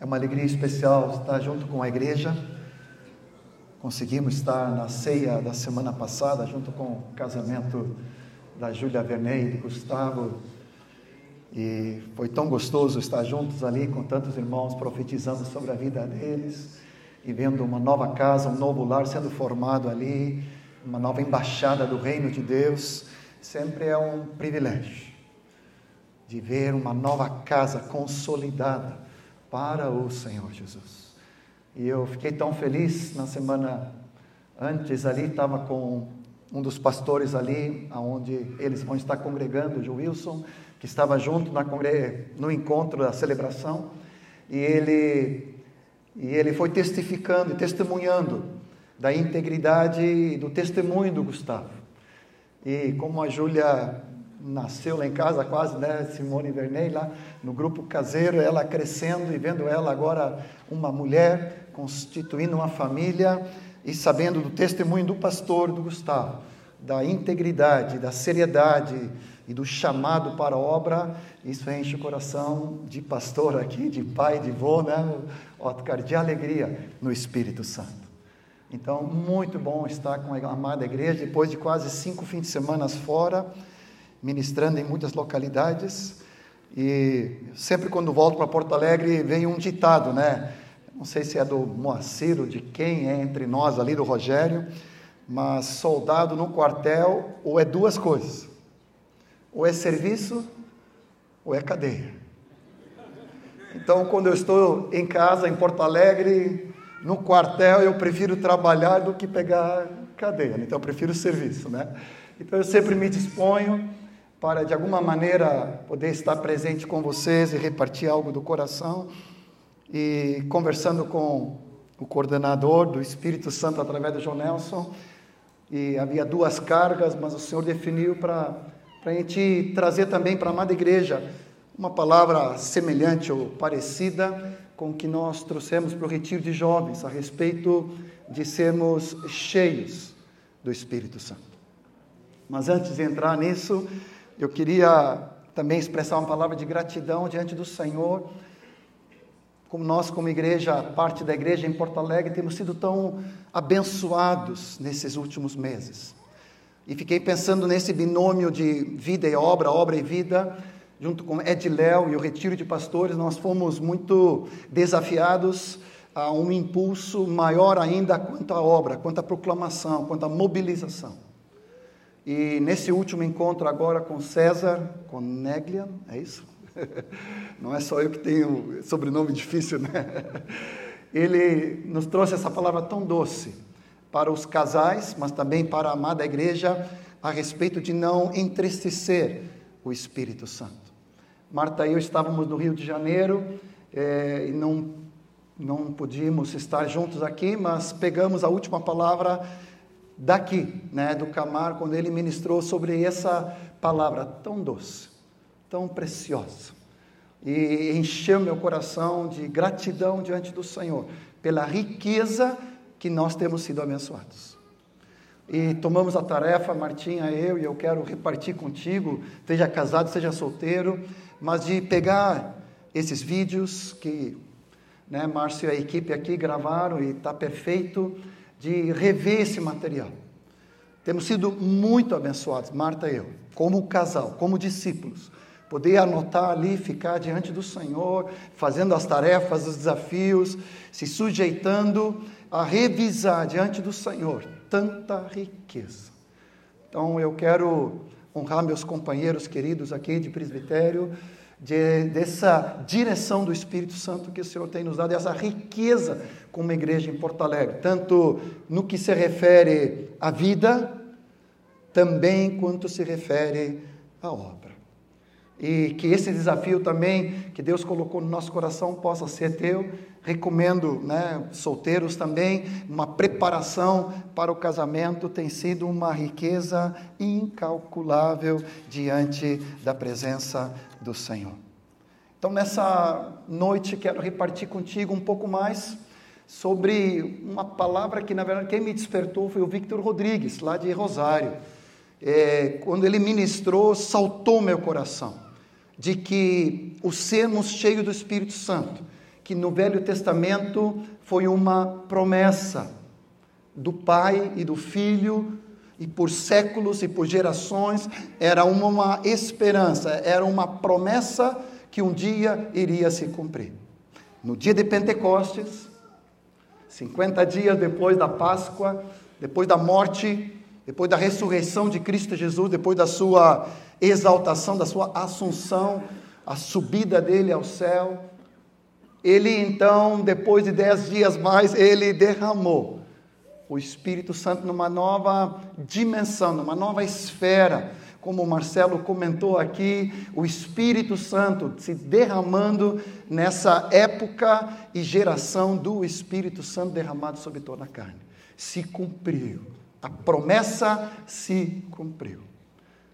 É uma alegria especial estar junto com a igreja. Conseguimos estar na ceia da semana passada, junto com o casamento da Júlia Vernei e de Gustavo. E foi tão gostoso estar juntos ali com tantos irmãos profetizando sobre a vida deles e vendo uma nova casa, um novo lar sendo formado ali, uma nova embaixada do reino de Deus. Sempre é um privilégio de ver uma nova casa consolidada para o Senhor Jesus. E eu fiquei tão feliz na semana antes ali, estava com um dos pastores ali, aonde eles vão estar congregando, o Wilson, que estava junto na no encontro da celebração, e ele, e ele foi testificando e testemunhando da integridade e do testemunho do Gustavo. E como a Júlia nasceu lá em casa quase, né, Simone Verney, lá no grupo caseiro, ela crescendo e vendo ela agora uma mulher, constituindo uma família e sabendo do testemunho do pastor, do Gustavo, da integridade, da seriedade e do chamado para a obra, isso enche o coração de pastor aqui, de pai, de vô, né, Otcar, de alegria no Espírito Santo. Então, muito bom estar com a amada igreja, depois de quase cinco fins de semana fora, ministrando em muitas localidades. E sempre quando volto para Porto Alegre vem um ditado, né? Não sei se é do Moacir ou de quem é entre nós ali, do Rogério, mas soldado no quartel ou é duas coisas: ou é serviço ou é cadeia. Então, quando eu estou em casa, em Porto Alegre, no quartel, eu prefiro trabalhar do que pegar cadeia. Então, eu prefiro serviço, né? Então, eu sempre me disponho para de alguma maneira poder estar presente com vocês e repartir algo do coração. E conversando com o coordenador do Espírito Santo através do João Nelson, e havia duas cargas, mas o Senhor definiu para a gente trazer também para a amada igreja uma palavra semelhante ou parecida com o que nós trouxemos para o retiro de jovens a respeito de sermos cheios do Espírito Santo. Mas antes de entrar nisso, eu queria também expressar uma palavra de gratidão diante do Senhor. Como nós, como igreja, parte da igreja em Porto Alegre, temos sido tão abençoados nesses últimos meses. E fiquei pensando nesse binômio de vida e obra, obra e vida, junto com Ediléu e o Retiro de Pastores, nós fomos muito desafiados a um impulso maior ainda quanto à obra, quanto à proclamação, quanto à mobilização. E nesse último encontro agora com César, com Neglian, é isso? Não é só eu que tenho sobrenome difícil, né? Ele nos trouxe essa palavra tão doce para os casais, mas também para a amada igreja, a respeito de não entristecer o Espírito Santo. Marta e eu estávamos no Rio de Janeiro é, e não, não podíamos estar juntos aqui, mas pegamos a última palavra daqui, né, do Camar, quando ele ministrou sobre essa palavra tão doce, tão preciosa. E encheu meu coração de gratidão diante do Senhor pela riqueza que nós temos sido abençoados. E tomamos a tarefa, Martinha, eu, e eu quero repartir contigo, seja casado, seja solteiro, mas de pegar esses vídeos que né, Márcio e a equipe aqui gravaram e está perfeito, de rever esse material. Temos sido muito abençoados, Marta e eu, como casal, como discípulos. Poder anotar ali, ficar diante do Senhor, fazendo as tarefas, os desafios, se sujeitando a revisar diante do Senhor tanta riqueza. Então eu quero honrar meus companheiros queridos aqui de presbitério, de, dessa direção do Espírito Santo que o Senhor tem nos dado, essa riqueza como igreja em Porto Alegre, tanto no que se refere à vida, também quanto se refere à obra. E que esse desafio também que Deus colocou no nosso coração possa ser teu. Recomendo, né, solteiros também, uma preparação para o casamento tem sido uma riqueza incalculável diante da presença do Senhor. Então, nessa noite, quero repartir contigo um pouco mais sobre uma palavra que, na verdade, quem me despertou foi o Victor Rodrigues, lá de Rosário. É, quando ele ministrou, saltou meu coração, de que o sermos cheios do Espírito Santo, que no Velho Testamento foi uma promessa do Pai e do Filho, e por séculos e por gerações era uma, esperança, era uma promessa que um dia iria se cumprir. No dia de Pentecostes, 50 dias depois da Páscoa, depois da morte, depois da ressurreição de Cristo Jesus, depois da sua exaltação, da sua assunção, a subida dele ao céu, ele então, depois de dez dias mais, ele derramou o Espírito Santo numa nova dimensão, numa nova esfera. Como o Marcelo comentou aqui, o Espírito Santo se derramando nessa época e geração do Espírito Santo derramado sobre toda a carne. Se cumpriu. A promessa se cumpriu.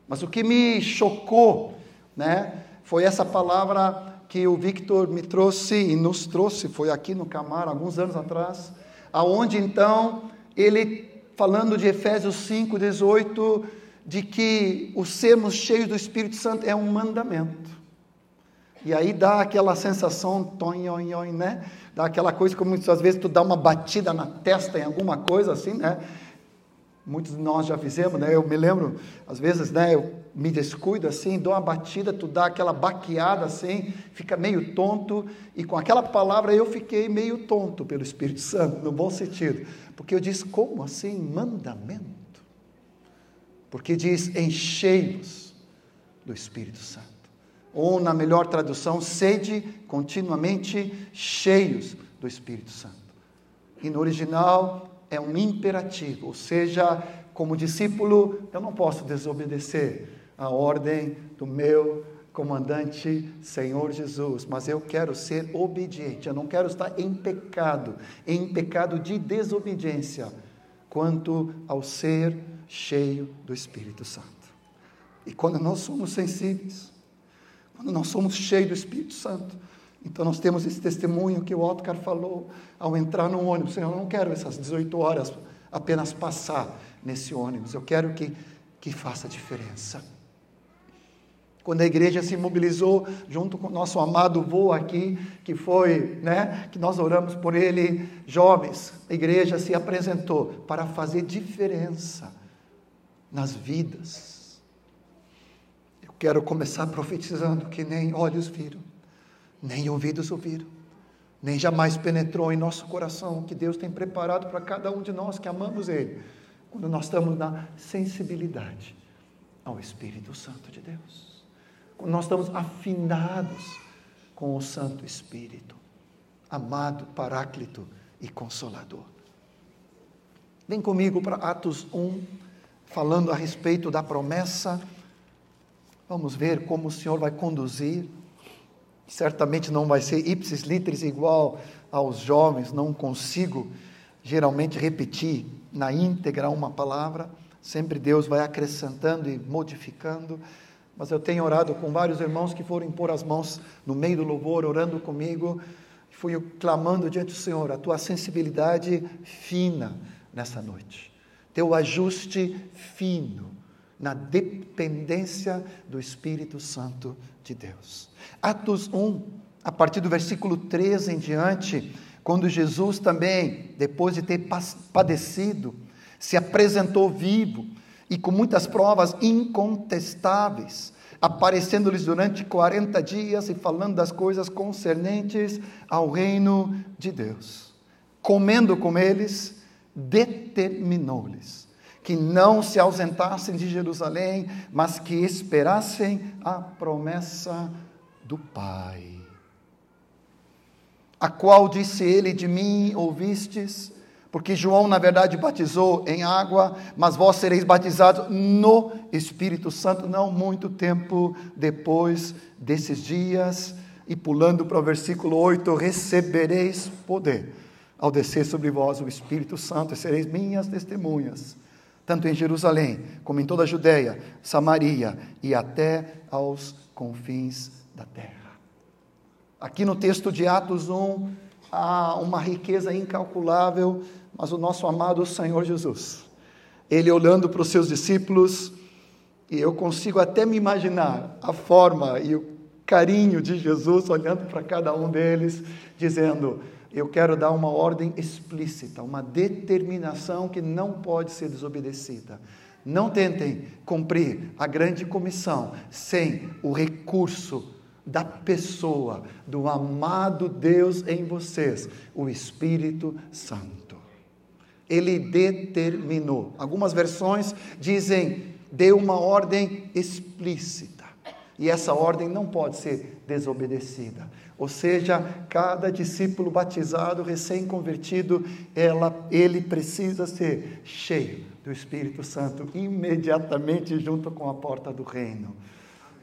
Mas o que me chocou, né, foi essa palavra que o Victor me trouxe e nos trouxe, foi aqui no Camar, alguns anos atrás, aonde então ele, falando de Efésios 5, 18, de que o sermos cheios do Espírito Santo é um mandamento. E aí dá aquela sensação, tonhonhon, né? Dá aquela coisa como às vezes tu dá uma batida na testa em alguma coisa assim, né? Muitos de nós já fizemos, né? Eu me lembro, às vezes, né? Eu me descuido assim, dou uma batida, tu dá aquela baqueada assim, fica meio tonto, e com aquela palavra eu fiquei meio tonto pelo Espírito Santo, no bom sentido, porque eu disse, como assim mandamento? Porque diz, enchei-vos do Espírito Santo. Ou, na melhor tradução, sede continuamente cheios do Espírito Santo. E no original, é um imperativo, ou seja, como discípulo, eu não posso desobedecer a ordem do meu comandante Senhor Jesus, mas eu quero ser obediente, eu não quero estar em pecado, em pecado de desobediência, quanto ao ser cheio do Espírito Santo. E quando nós somos sensíveis, quando nós somos cheios do Espírito Santo, então nós temos esse testemunho que o Otcar falou ao entrar no ônibus. Senhor, eu não quero essas 18 horas apenas passar nesse ônibus. Eu quero que, que faça diferença. Quando a igreja se mobilizou junto com o nosso amado vô aqui, que foi, né, que nós oramos por ele, jovens, a igreja se apresentou para fazer diferença nas vidas. Eu quero começar profetizando que nem olhos viram, nem ouvidos ouviram, nem jamais penetrou em nosso coração o que Deus tem preparado para cada um de nós que amamos Ele, quando nós estamos na sensibilidade ao Espírito Santo de Deus, nós estamos afinados com o Santo Espírito, amado Paráclito e Consolador. Vem comigo para Atos 1, falando a respeito da promessa. Vamos ver como o Senhor vai conduzir Certamente não vai ser ipsis literis igual aos jovens, não consigo geralmente repetir na íntegra uma palavra, sempre Deus vai acrescentando e modificando. Mas eu tenho orado com vários irmãos que foram pôr as mãos no meio do louvor, orando comigo, fui clamando diante do Senhor a tua sensibilidade fina nessa noite, teu ajuste fino na dependência do Espírito Santo de Deus. Atos 1, a partir do versículo 13 em diante, quando Jesus também, depois de ter padecido, se apresentou vivo e com muitas provas incontestáveis, aparecendo-lhes durante 40 dias e falando das coisas concernentes ao reino de Deus. Comendo com eles, determinou-lhes que não se ausentassem de Jerusalém, mas que esperassem a promessa do Pai. A qual disse ele: De mim ouvistes? Porque João, na verdade, batizou em água, mas vós sereis batizados no Espírito Santo, não muito tempo depois desses dias. E pulando para o versículo 8: Recebereis poder ao descer sobre vós o Espírito Santo, e sereis minhas testemunhas tanto em Jerusalém como em toda a Judéia, Samaria e até aos confins da terra. Aqui no texto de Atos 1 há uma riqueza incalculável, mas o nosso amado Senhor Jesus, ele olhando para os seus discípulos, e eu consigo até me imaginar a forma e o carinho de Jesus olhando para cada um deles, dizendo: Eu quero dar uma ordem explícita, uma determinação que não pode ser desobedecida. Não tentem cumprir a grande comissão sem o recurso da pessoa, do amado Deus em vocês, o Espírito Santo. Ele determinou. Algumas versões dizem, deu uma ordem explícita. E essa ordem não pode ser desobedecida. Ou seja, cada discípulo batizado, recém-convertido, ele precisa ser cheio do Espírito Santo imediatamente junto com a porta do reino.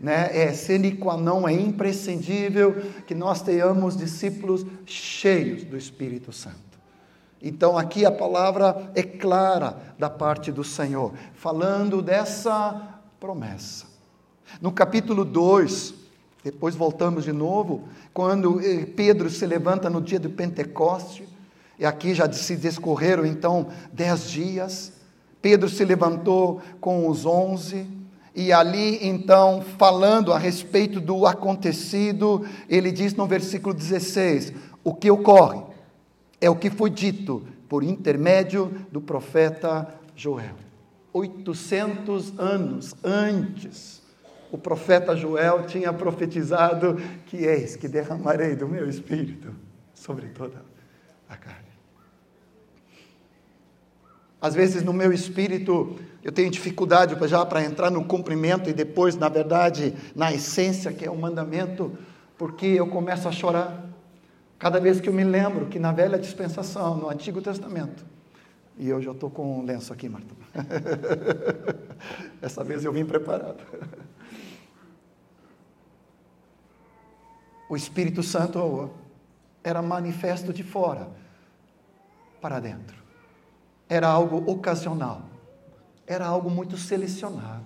Né? É sine qua non, é imprescindível que nós tenhamos discípulos cheios do Espírito Santo. Então, aqui a palavra é clara da parte do Senhor, falando dessa promessa. No capítulo 2, depois voltamos de novo, quando eh, Pedro se levanta no dia do Pentecoste, e aqui já se discorreram então dez dias. Pedro se levantou com os onze, e ali então, falando a respeito do acontecido, ele diz no versículo 16: O que ocorre é o que foi dito por intermédio do profeta Joel. 800 anos antes o profeta Joel tinha profetizado que eis que derramarei do meu espírito sobre toda a carne. Às vezes no meu espírito eu tenho dificuldade já para entrar no cumprimento e depois, na verdade, na essência que é o mandamento, porque eu começo a chorar. Cada vez que eu me lembro que na velha dispensação, no Antigo Testamento, e eu já estou com um lenço aqui, Marta. Essa vez eu vim preparado. o Espírito Santo era manifesto de fora para dentro. Era algo ocasional. Era algo muito selecionado.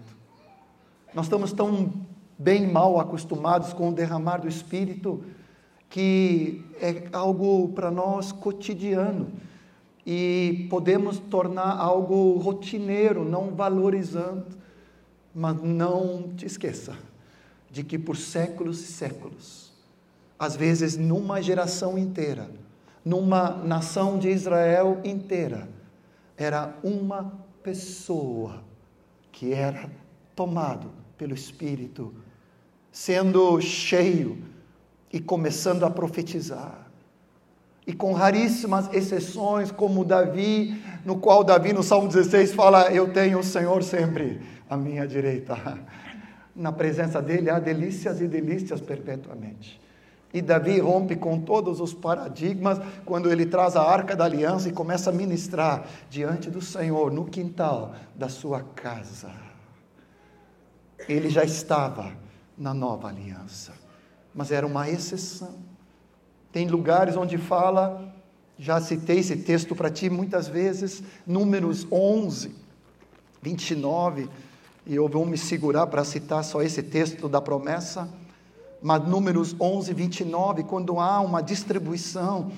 Nós estamos tão bem mal acostumados com o derramar do Espírito que é algo para nós cotidiano e podemos tornar algo rotineiro, não valorizando. Mas não te esqueça de que por séculos e séculos às vezes numa geração inteira, numa nação de Israel inteira, era uma pessoa que era tomado pelo Espírito, sendo cheio e começando a profetizar. E com raríssimas exceções, como Davi, no qual Davi no Salmo 16 fala: Eu tenho o Senhor sempre à minha direita. Na presença dele há delícias e delícias perpetuamente. E Davi rompe com todos os paradigmas quando ele traz a arca da aliança e começa a ministrar diante do Senhor no quintal da sua casa. Ele já estava na nova aliança, mas era uma exceção. Tem lugares onde fala, já citei esse texto para ti muitas vezes, Números 11, 29, e eu vou me segurar para citar só esse texto da promessa mas Números 11, 29, quando há uma distribuição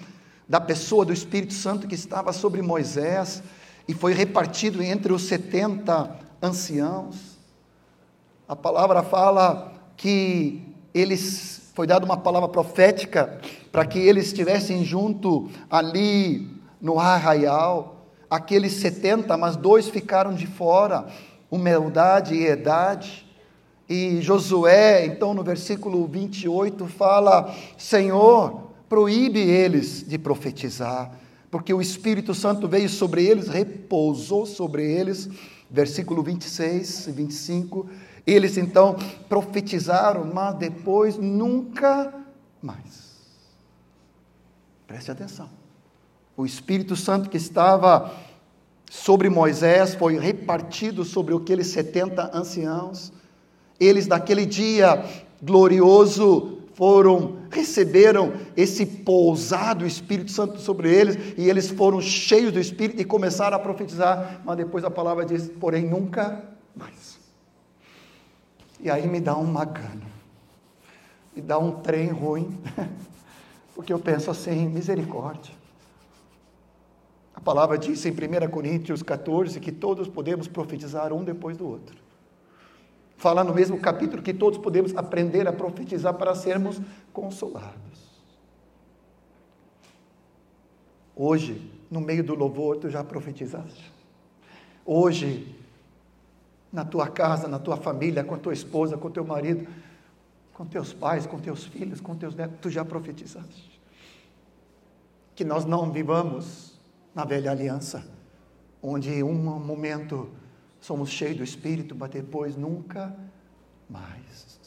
da pessoa do Espírito Santo que estava sobre Moisés e foi repartido entre os 70 anciãos, a palavra fala que eles foi dada uma palavra profética para que eles estivessem junto ali no arraial, aqueles 70, mas dois ficaram de fora, humildade e idade. E Josué, então, no versículo 28, fala: Senhor, proíbe eles de profetizar, porque o Espírito Santo veio sobre eles, repousou sobre eles. Versículo 26 e 25. Eles então profetizaram, mas depois nunca mais. Preste atenção. O Espírito Santo que estava sobre Moisés foi repartido sobre aqueles 70 anciãos eles naquele dia glorioso foram receberam esse pousado Espírito Santo sobre eles e eles foram cheios do Espírito e começaram a profetizar, mas depois a palavra diz, porém nunca mais. E aí me dá um magano, me dá um trem ruim, porque eu penso assim, misericórdia. A palavra diz em 1 Coríntios 14 que todos podemos profetizar um depois do outro. Fala no mesmo capítulo que todos podemos aprender a profetizar para sermos consolados. Hoje, no meio do louvor, tu já profetizaste. Hoje, na tua casa, na tua família, com a tua esposa, com o teu marido, com teus pais, com teus filhos, com teus netos, tu já profetizaste. Que nós não vivamos na velha aliança, onde um momento somos cheios do Espírito, mas depois nunca mais.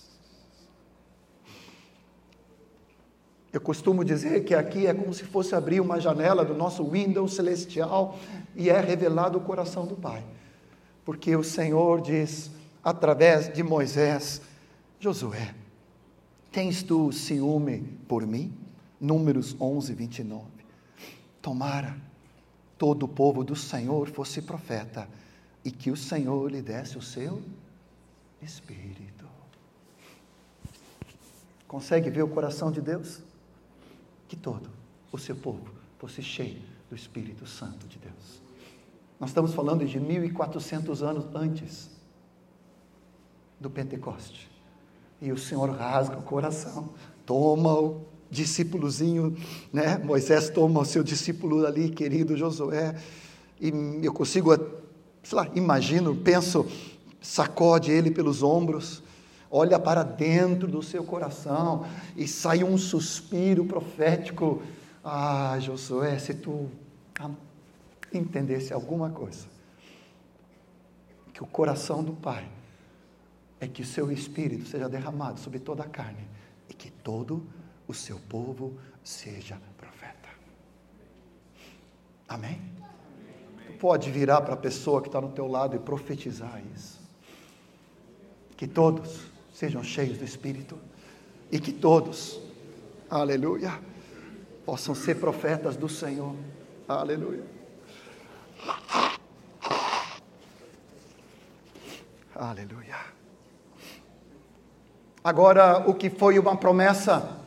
Eu costumo dizer que aqui é como se fosse abrir uma janela do nosso Windows celestial e é revelado o coração do Pai. Porque o Senhor diz, através de Moisés, Josué, tens tu ciúme por mim? Números 11, 29. Tomara todo o povo do Senhor fosse profeta e que o Senhor lhe desse o seu Espírito. Consegue ver o coração de Deus? Que todo o seu povo fosse cheio do Espírito Santo de Deus. Nós estamos falando de 1400 anos antes do Pentecoste. E o Senhor rasga o coração, toma o discípulozinho, né? Moisés toma o seu discípulo ali, querido Josué, e eu consigo sei lá, imagino, penso, sacode ele pelos ombros, olha para dentro do seu coração e sai um suspiro profético. Ah, Josué, se tu entendesse alguma coisa, que o coração do Pai é que o seu espírito seja derramado sobre toda a carne e que todo o seu povo seja profeta. Amém? Pode virar para a pessoa que está no teu lado e profetizar isso. Que todos sejam cheios do Espírito e que todos, aleluia, possam ser profetas do Senhor. Aleluia. Aleluia. Agora, o que foi uma promessa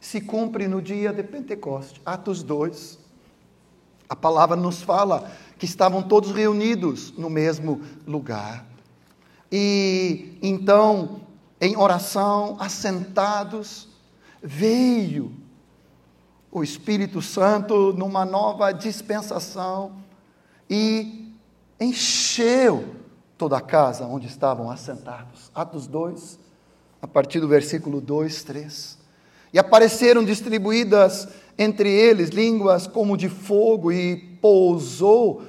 se cumpre no dia de Pentecoste. Atos 2. A palavra nos fala que estavam todos reunidos no mesmo lugar. E então, em oração, assentados, veio o Espírito Santo numa nova dispensação e encheu toda a casa onde estavam assentados. Atos 2, a partir do versículo 2, 3. E apareceram distribuídas entre eles línguas como de fogo e pousou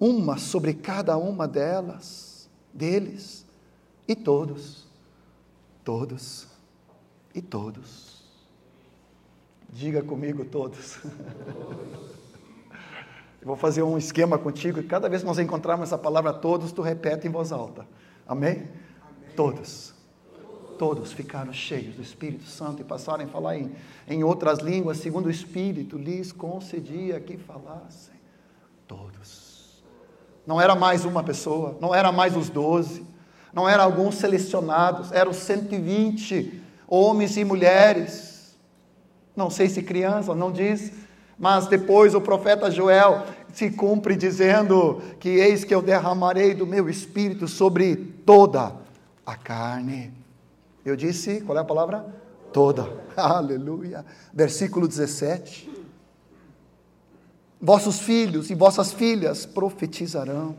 uma sobre cada uma delas, deles, e todos, todos e todos. Diga comigo todos. Eu vou fazer um esquema contigo e cada vez que nós encontrarmos essa palavra todos, tu repete em voz alta. Amém? Amém. Todos todos ficaram cheios do Espírito Santo e passaram a falar em, em outras línguas, segundo o Espírito lhes concedia que falassem. Todos. Não era mais uma pessoa, não era mais os doze, não eram alguns selecionados, eram 120 homens e mulheres. Não sei se criança, não diz, mas depois o profeta Joel se cumpre dizendo que eis que eu derramarei do meu espírito sobre toda a carne. Eu disse, qual é a palavra? Toda. Aleluia. Versículo 17. Vossos filhos e vossas filhas profetizarão,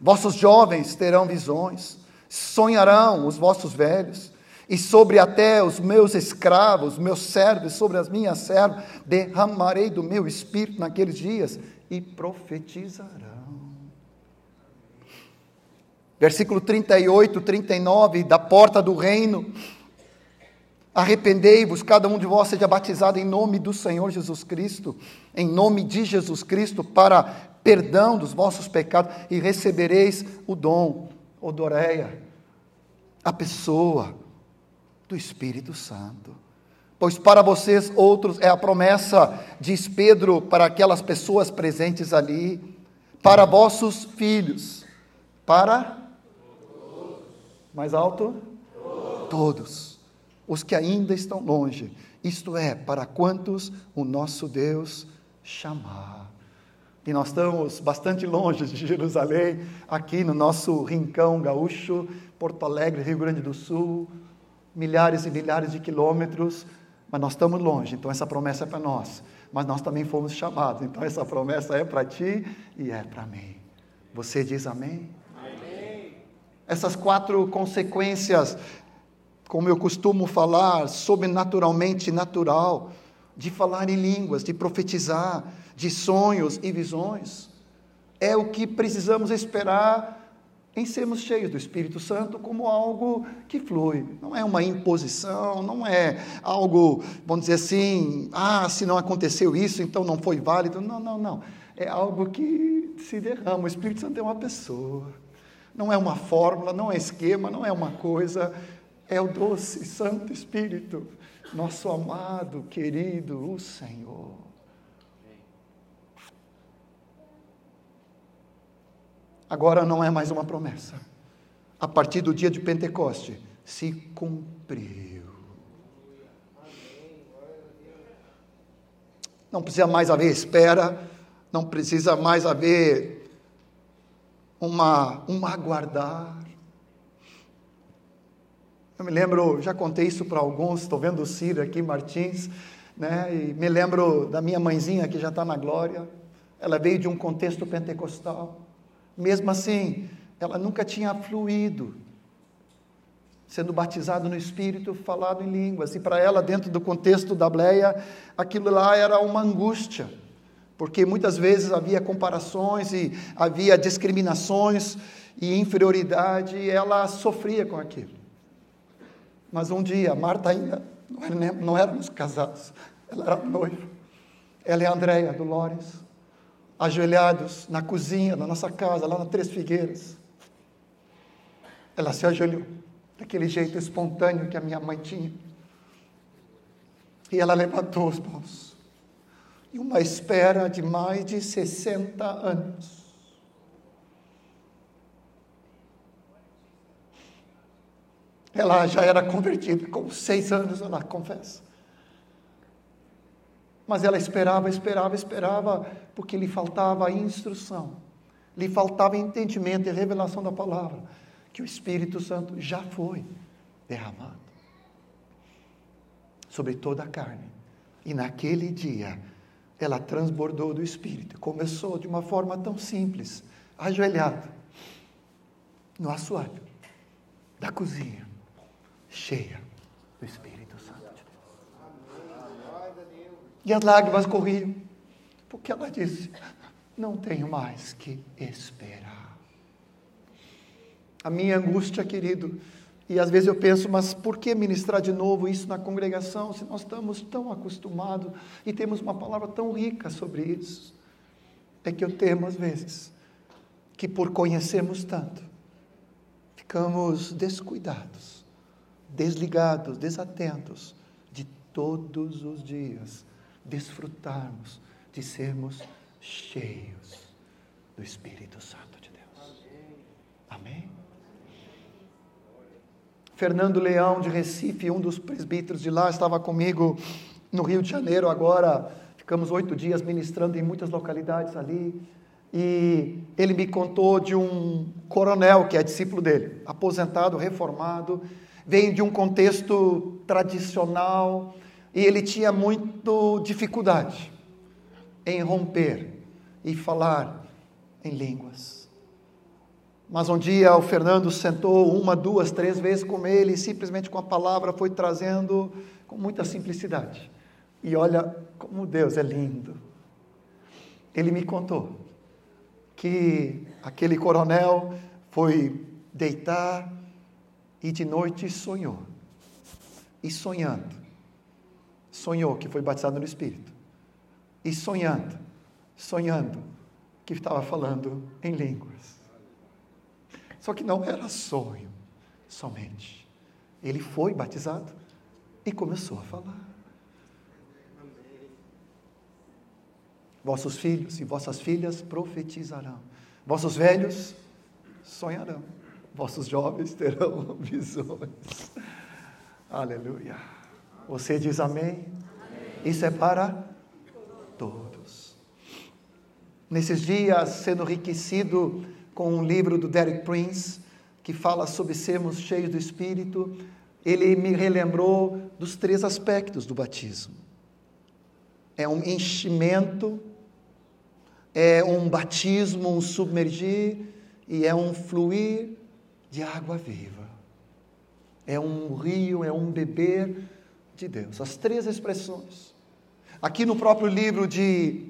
vossos jovens terão visões, sonharão os vossos velhos, e sobre até os meus escravos, meus servos, sobre as minhas servas, derramarei do meu espírito naqueles dias e profetizarão. Versículo 38, 39, da porta do reino. Arrependei-vos, cada um de vós seja batizado em nome do Senhor Jesus Cristo, em nome de Jesus Cristo, para perdão dos vossos pecados, e recebereis o dom, odoreia, a pessoa do Espírito Santo. Pois para vocês outros é a promessa, diz Pedro para aquelas pessoas presentes ali, para vossos filhos, para mais alto? Todos. Os que ainda estão longe. Isto é, para quantos o nosso Deus chamar. E nós estamos bastante longe de Jerusalém, aqui no nosso rincão gaúcho, Porto Alegre, Rio Grande do Sul, milhares e milhares de quilômetros, mas nós estamos longe, então essa promessa é para nós. Mas nós também fomos chamados, então essa promessa é para ti e é para mim. Você diz amém? Essas quatro consequências, como eu costumo falar, sobrenaturalmente natural, de falar em línguas, de profetizar, de sonhos e visões. É o que precisamos esperar em sermos cheios do Espírito Santo como algo que flui. Não é uma imposição, não é algo, vamos dizer assim, ah, se não aconteceu isso, então não foi válido. Não, não, não. É algo que se derrama. O Espírito Santo é uma pessoa. Não é uma fórmula, não é esquema, não é uma coisa. É o doce Santo Espírito, nosso amado, querido, o Senhor. agora não é mais uma promessa. A partir do dia de Pentecoste, se cumpriu. Não precisa mais haver espera, não precisa mais haver uma, um aguardar. Eu me lembro, já contei isso para alguns, estou vendo o Ciro aqui, Martins, né? e me lembro da minha mãezinha que já está na glória. Ela veio de um contexto pentecostal. Mesmo assim, ela nunca tinha fluído, sendo batizado no Espírito, falado em línguas. E para ela, dentro do contexto da Bleia, aquilo lá era uma angústia, porque muitas vezes havia comparações e havia discriminações e inferioridade, e ela sofria com aquilo. Mas um dia, Marta ainda não, era, não éramos casados, ela era noiva. Ela é a Andréia, do Lores ajoelhados na cozinha da nossa casa, lá na Três Figueiras. Ela se ajoelhou, daquele jeito espontâneo que a minha mãe tinha. E ela levantou os mãos. E uma espera de mais de 60 anos. Ela já era convertida, com seis anos ela confessa. Mas ela esperava, esperava, esperava, porque lhe faltava instrução, lhe faltava entendimento e revelação da palavra, que o Espírito Santo já foi derramado sobre toda a carne. E naquele dia, ela transbordou do Espírito. Começou de uma forma tão simples, ajoelhada, no assoalho da cozinha, cheia do Espírito. E as lágrimas corriam, porque ela disse: Não tenho mais que esperar. A minha angústia, querido, e às vezes eu penso, mas por que ministrar de novo isso na congregação, se nós estamos tão acostumados e temos uma palavra tão rica sobre isso? É que eu temo, às vezes, que por conhecermos tanto, ficamos descuidados, desligados, desatentos de todos os dias desfrutarmos de sermos cheios do Espírito Santo de Deus. Amém? Fernando Leão de Recife, um dos presbíteros de lá, estava comigo no Rio de Janeiro agora. Ficamos oito dias ministrando em muitas localidades ali. E ele me contou de um coronel que é discípulo dele, aposentado, reformado, veio de um contexto tradicional, e ele tinha muito dificuldade em romper e falar em línguas. Mas um dia o Fernando sentou uma, duas, três vezes com ele e simplesmente com a palavra foi trazendo com muita simplicidade. E olha como Deus é lindo. Ele me contou que aquele coronel foi deitar e de noite sonhou. E sonhando, sonhou que foi batizado no Espírito. E sonhando, sonhando que estava falando em línguas. Só que não era sonho somente. Ele foi batizado e começou a falar. Vossos filhos e vossas filhas profetizarão. Vossos velhos sonharão. Vossos jovens terão visões. Aleluia. Você diz amém? amém. Isso é para todos. Nesses dias, sendo enriquecido com um livro do Derek Prince, que fala sobre sermos cheios do Espírito, ele me relembrou dos três aspectos do batismo: é um enchimento, é um batismo, um submergir e é um fluir de água viva. É um rio, é um beber de Deus. As três expressões. Aqui no próprio livro de,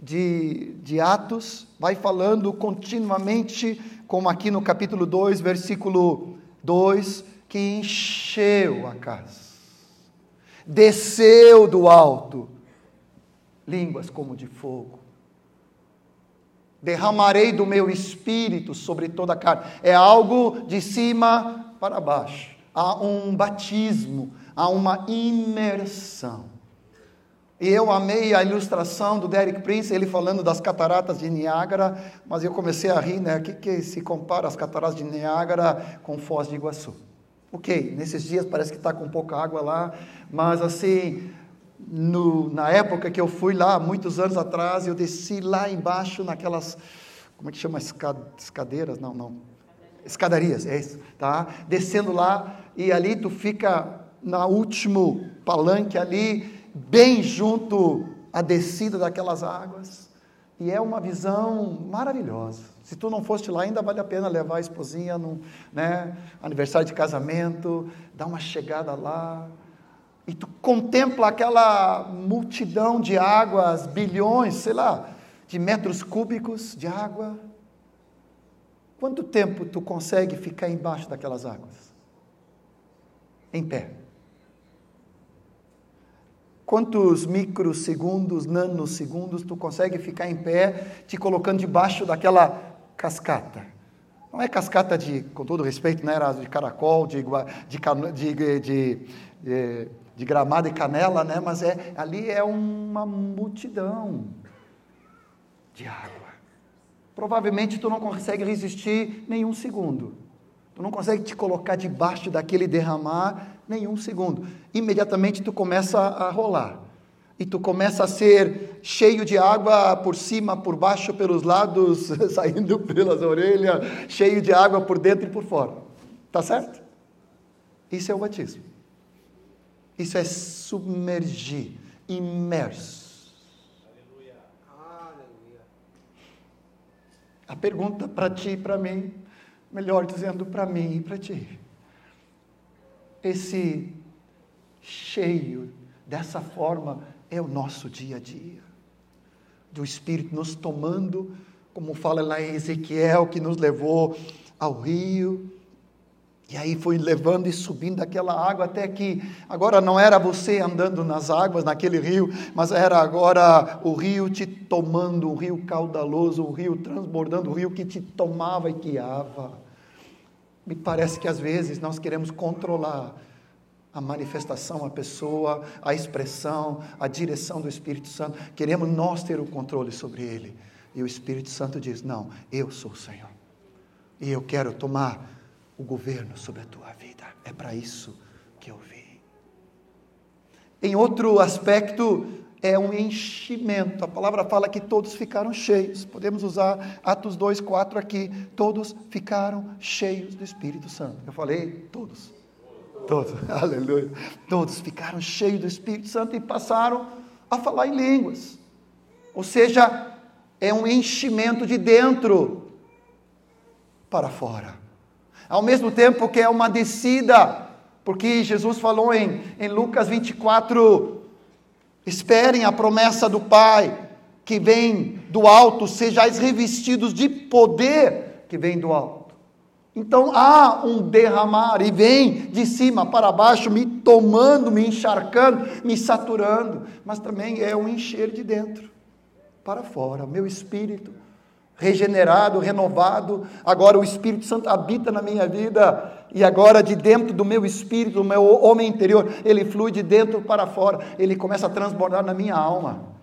de, de Atos, vai falando continuamente, como aqui no capítulo 2, versículo 2, que encheu a casa, desceu do alto, línguas como de fogo. Derramarei do meu espírito sobre toda a carne. É algo de cima para baixo. Há um batismo, há uma imersão. E eu amei a ilustração do Derek Prince, ele falando das cataratas de Niágara, mas eu comecei a rir, né? O que, que se compara as cataratas de Niágara com Foz de Iguaçu? Ok, nesses dias parece que está com pouca água lá, mas assim, no, na época que eu fui lá, muitos anos atrás, eu desci lá embaixo naquelas, como é que chama, escadeiras? Não, não, escadarias, é isso, tá? Descendo lá, e ali tu fica na último palanque ali, bem junto à descida daquelas águas, e é uma visão maravilhosa. Se tu não foste lá, ainda vale a pena levar a esposinha no né, aniversário de casamento, dar uma chegada lá. E tu contempla aquela multidão de águas, bilhões, sei lá, de metros cúbicos de água. Quanto tempo tu consegue ficar embaixo daquelas águas? Em pé. Quantos microsegundos, nanosegundos tu consegue ficar em pé, te colocando debaixo daquela cascata. Não é cascata de, com todo respeito, não era de caracol, de, de, de, de, de gramado e canela, né? mas é, ali é uma multidão de água. Provavelmente tu não consegue resistir nenhum segundo. Tu não consegue te colocar debaixo daquele derramar nenhum segundo. Imediatamente tu começa a rolar e tu começa a ser cheio de água por cima, por baixo, pelos lados, saindo pelas orelhas, cheio de água por dentro e por fora. Tá certo? Isso é o batismo. Isso é submergir, imerso. Aleluia. Aleluia. A pergunta para ti e para mim, melhor dizendo para mim e para ti. Esse cheio dessa forma é o nosso dia a dia. Do Espírito nos tomando, como fala lá em Ezequiel, que nos levou ao rio. E aí foi levando e subindo aquela água até que agora não era você andando nas águas, naquele rio, mas era agora o rio te tomando, um rio caudaloso, um rio transbordando, um rio que te tomava e guiava. Me parece que às vezes nós queremos controlar a manifestação, a pessoa, a expressão, a direção do Espírito Santo. Queremos nós ter o controle sobre ele. E o Espírito Santo diz: Não, eu sou o Senhor. E eu quero tomar o governo sobre a tua vida. É para isso que eu vim. Em outro aspecto, é um enchimento. A palavra fala que todos ficaram cheios. Podemos usar Atos 2, 4 aqui. Todos ficaram cheios do Espírito Santo. Eu falei todos. Todos, aleluia. Todos ficaram cheios do Espírito Santo e passaram a falar em línguas. Ou seja, é um enchimento de dentro para fora. Ao mesmo tempo que é uma descida, porque Jesus falou em, em Lucas 24: esperem a promessa do Pai que vem do alto, sejais revestidos de poder que vem do alto. Então há um derramar e vem de cima para baixo, me tomando, me encharcando, me saturando, mas também é um encher de dentro para fora. Meu espírito regenerado, renovado, agora o Espírito Santo habita na minha vida. E agora de dentro do meu espírito, do meu homem interior, ele flui de dentro para fora, ele começa a transbordar na minha alma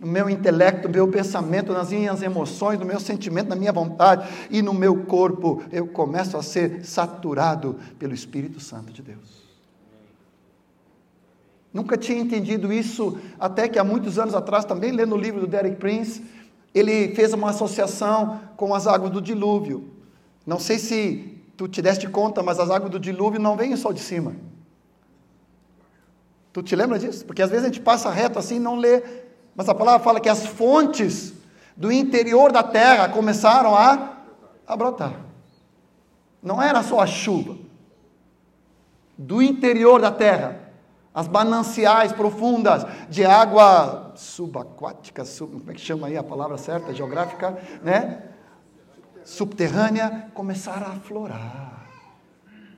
no meu intelecto, no meu pensamento, nas minhas emoções, no meu sentimento, na minha vontade. E no meu corpo, eu começo a ser saturado pelo Espírito Santo de Deus. Nunca tinha entendido isso, até que há muitos anos atrás, também lendo o livro do Derek Prince, ele fez uma associação com as águas do dilúvio. Não sei se tu te deste conta, mas as águas do dilúvio não vêm só de cima. Tu te lembra disso? Porque às vezes a gente passa reto assim e não lê. Mas a palavra fala que as fontes do interior da terra começaram a, a brotar. Não era só a chuva. Do interior da terra, as mananciais profundas de água subaquática, sub, como é que chama aí a palavra certa, geográfica, né? Subterrânea, começaram a aflorar.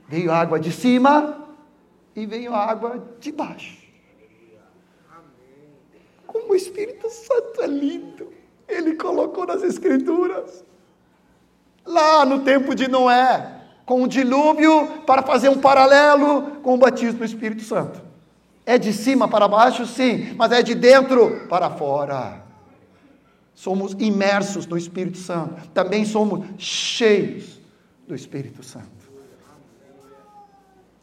Veio água de cima e veio água de baixo. Como o Espírito Santo é lindo. Ele colocou nas Escrituras. Lá no tempo de Noé, com o dilúvio, para fazer um paralelo com o batismo do Espírito Santo. É de cima para baixo, sim, mas é de dentro para fora. Somos imersos no Espírito Santo, também somos cheios do Espírito Santo.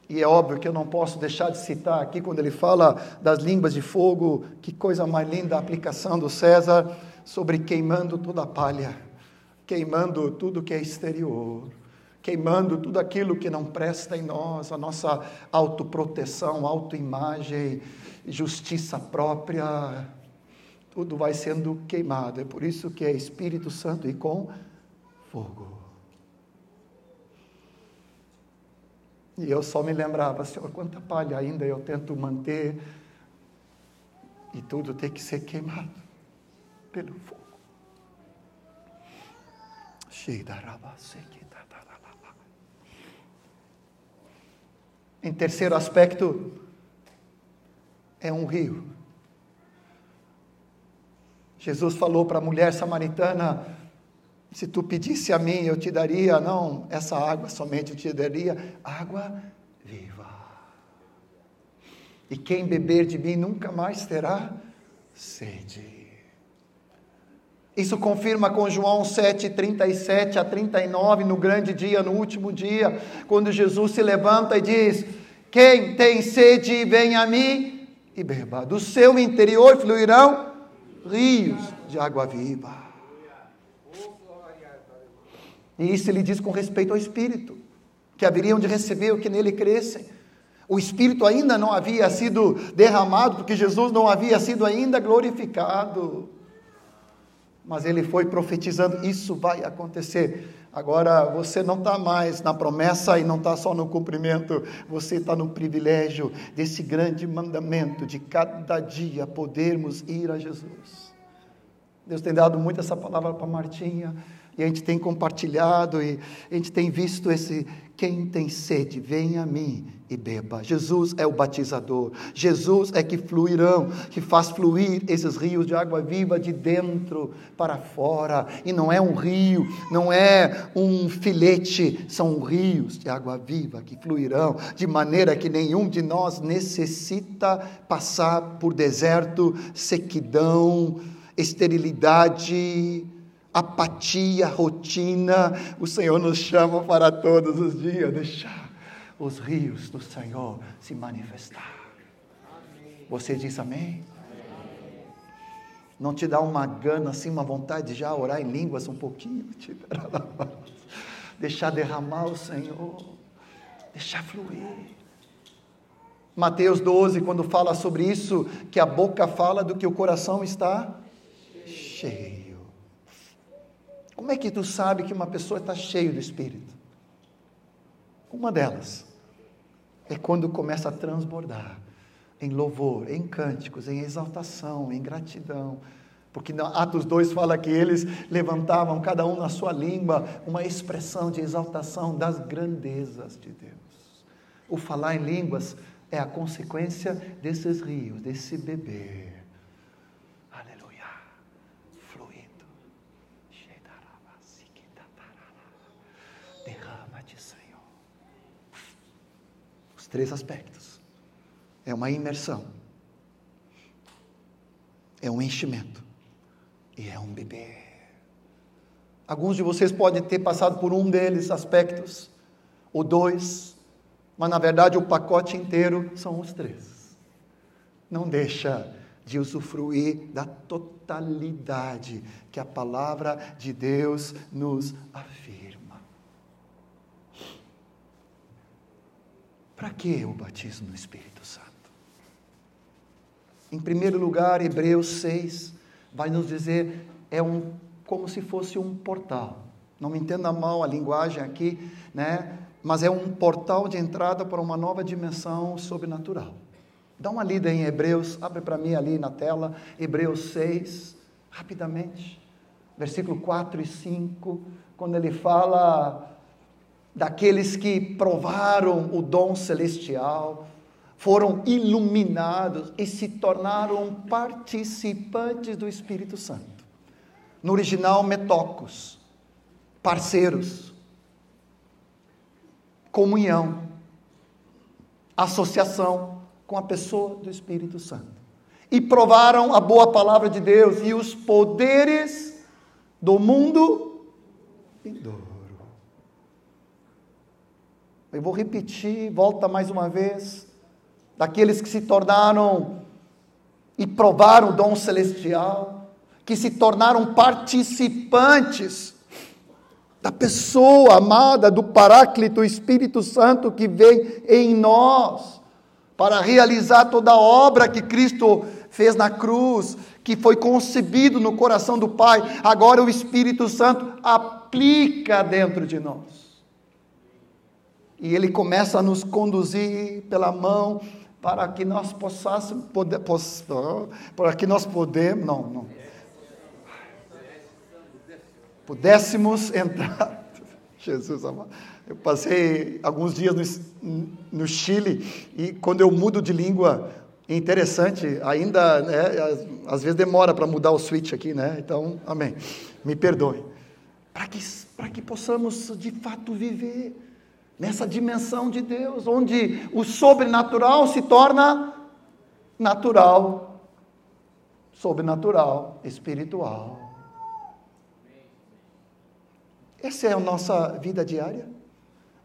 E é óbvio que eu não posso deixar de citar aqui, quando ele fala das línguas de fogo, que coisa mais linda a aplicação do César sobre queimando toda a palha, queimando tudo que é exterior, queimando tudo aquilo que não presta em nós, a nossa autoproteção, autoimagem, justiça própria, tudo vai sendo queimado. É por isso que é Espírito Santo e com fogo. E eu só me lembrava, Senhor, quanta palha ainda eu tento manter e tudo tem que ser queimado pelo fogo. Em terceiro aspecto, é um rio. Jesus falou para a mulher samaritana: se tu pedisse a mim, eu te daria, não essa água somente, eu te daria água viva. E quem beber de mim nunca mais terá sede. Isso confirma com João 7, 37 a 39, no grande dia, no último dia, quando Jesus se levanta e diz: Quem tem sede, vem a mim e beba. Do seu interior fluirão rios de água viva. E isso ele diz com respeito ao Espírito, que haveriam de receber o que nele crescem. O Espírito ainda não havia sido derramado, porque Jesus não havia sido ainda glorificado mas ele foi profetizando: isso vai acontecer. Agora você não está mais na promessa e não está só no cumprimento, você está no privilégio desse grande mandamento de cada dia podermos ir a Jesus. Deus tem dado muito essa palavra para Martinha e a gente tem compartilhado e a gente tem visto esse quem tem sede, venha a mim e beba. Jesus é o batizador. Jesus é que fluirão, que faz fluir esses rios de água viva de dentro para fora. E não é um rio, não é um filete, são rios de água viva que fluirão, de maneira que nenhum de nós necessita passar por deserto, sequidão, esterilidade apatia, rotina, o Senhor nos chama para todos os dias deixar os rios do Senhor se manifestar. Você diz amém? Não te dá uma gana assim, uma vontade de já orar em línguas um pouquinho? Deixar derramar o Senhor, deixar fluir. Mateus 12, quando fala sobre isso, que a boca fala do que o coração está cheio. Como é que tu sabe que uma pessoa está cheia do Espírito? Uma delas é quando começa a transbordar em louvor, em cânticos, em exaltação, em gratidão. Porque Atos 2 fala que eles levantavam, cada um na sua língua, uma expressão de exaltação das grandezas de Deus. O falar em línguas é a consequência desses rios, desse beber. Três aspectos: é uma imersão, é um enchimento e é um beber. Alguns de vocês podem ter passado por um deles aspectos, ou dois, mas na verdade o pacote inteiro são os três. Não deixa de usufruir da totalidade que a palavra de Deus nos afirma. Para que o batismo no Espírito Santo? Em primeiro lugar, Hebreus 6 vai nos dizer é um como se fosse um portal. Não me entenda mal a linguagem aqui, né? Mas é um portal de entrada para uma nova dimensão sobrenatural. Dá uma lida em Hebreus, abre para mim ali na tela, Hebreus 6, rapidamente, versículo 4 e 5, quando ele fala daqueles que provaram o dom celestial, foram iluminados e se tornaram participantes do Espírito Santo. No original, metocos, parceiros, comunhão, associação com a pessoa do Espírito Santo. E provaram a boa palavra de Deus e os poderes do mundo vindouro. Eu vou repetir, volta mais uma vez. Daqueles que se tornaram e provaram o dom celestial, que se tornaram participantes da pessoa amada do Paráclito Espírito Santo que vem em nós para realizar toda a obra que Cristo fez na cruz, que foi concebido no coração do Pai, agora o Espírito Santo aplica dentro de nós. E ele começa a nos conduzir pela mão para que nós possássemos, poder, poss, para que nós podemos, não, não, pudéssemos entrar, Jesus amado, eu passei alguns dias no, no Chile e quando eu mudo de língua, interessante, ainda, né, às vezes demora para mudar o switch aqui, né? Então, amém. Me perdoe. Para que, que possamos de fato viver nessa dimensão de Deus, onde o sobrenatural se torna natural, sobrenatural, espiritual. Essa é a nossa vida diária.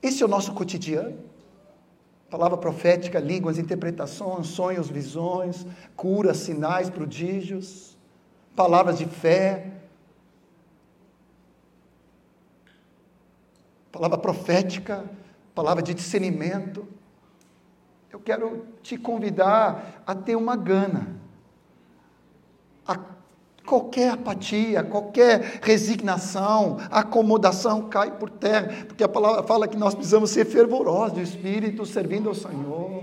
Esse é o nosso cotidiano. Palavra profética, línguas, interpretações, sonhos, visões, curas, sinais, prodígios, palavras de fé, palavra profética, palavra de discernimento. Eu quero te convidar a ter uma gana, a Qualquer apatia, qualquer resignação, acomodação cai por terra, porque a palavra fala que nós precisamos ser fervorosos de espírito, servindo ao Senhor.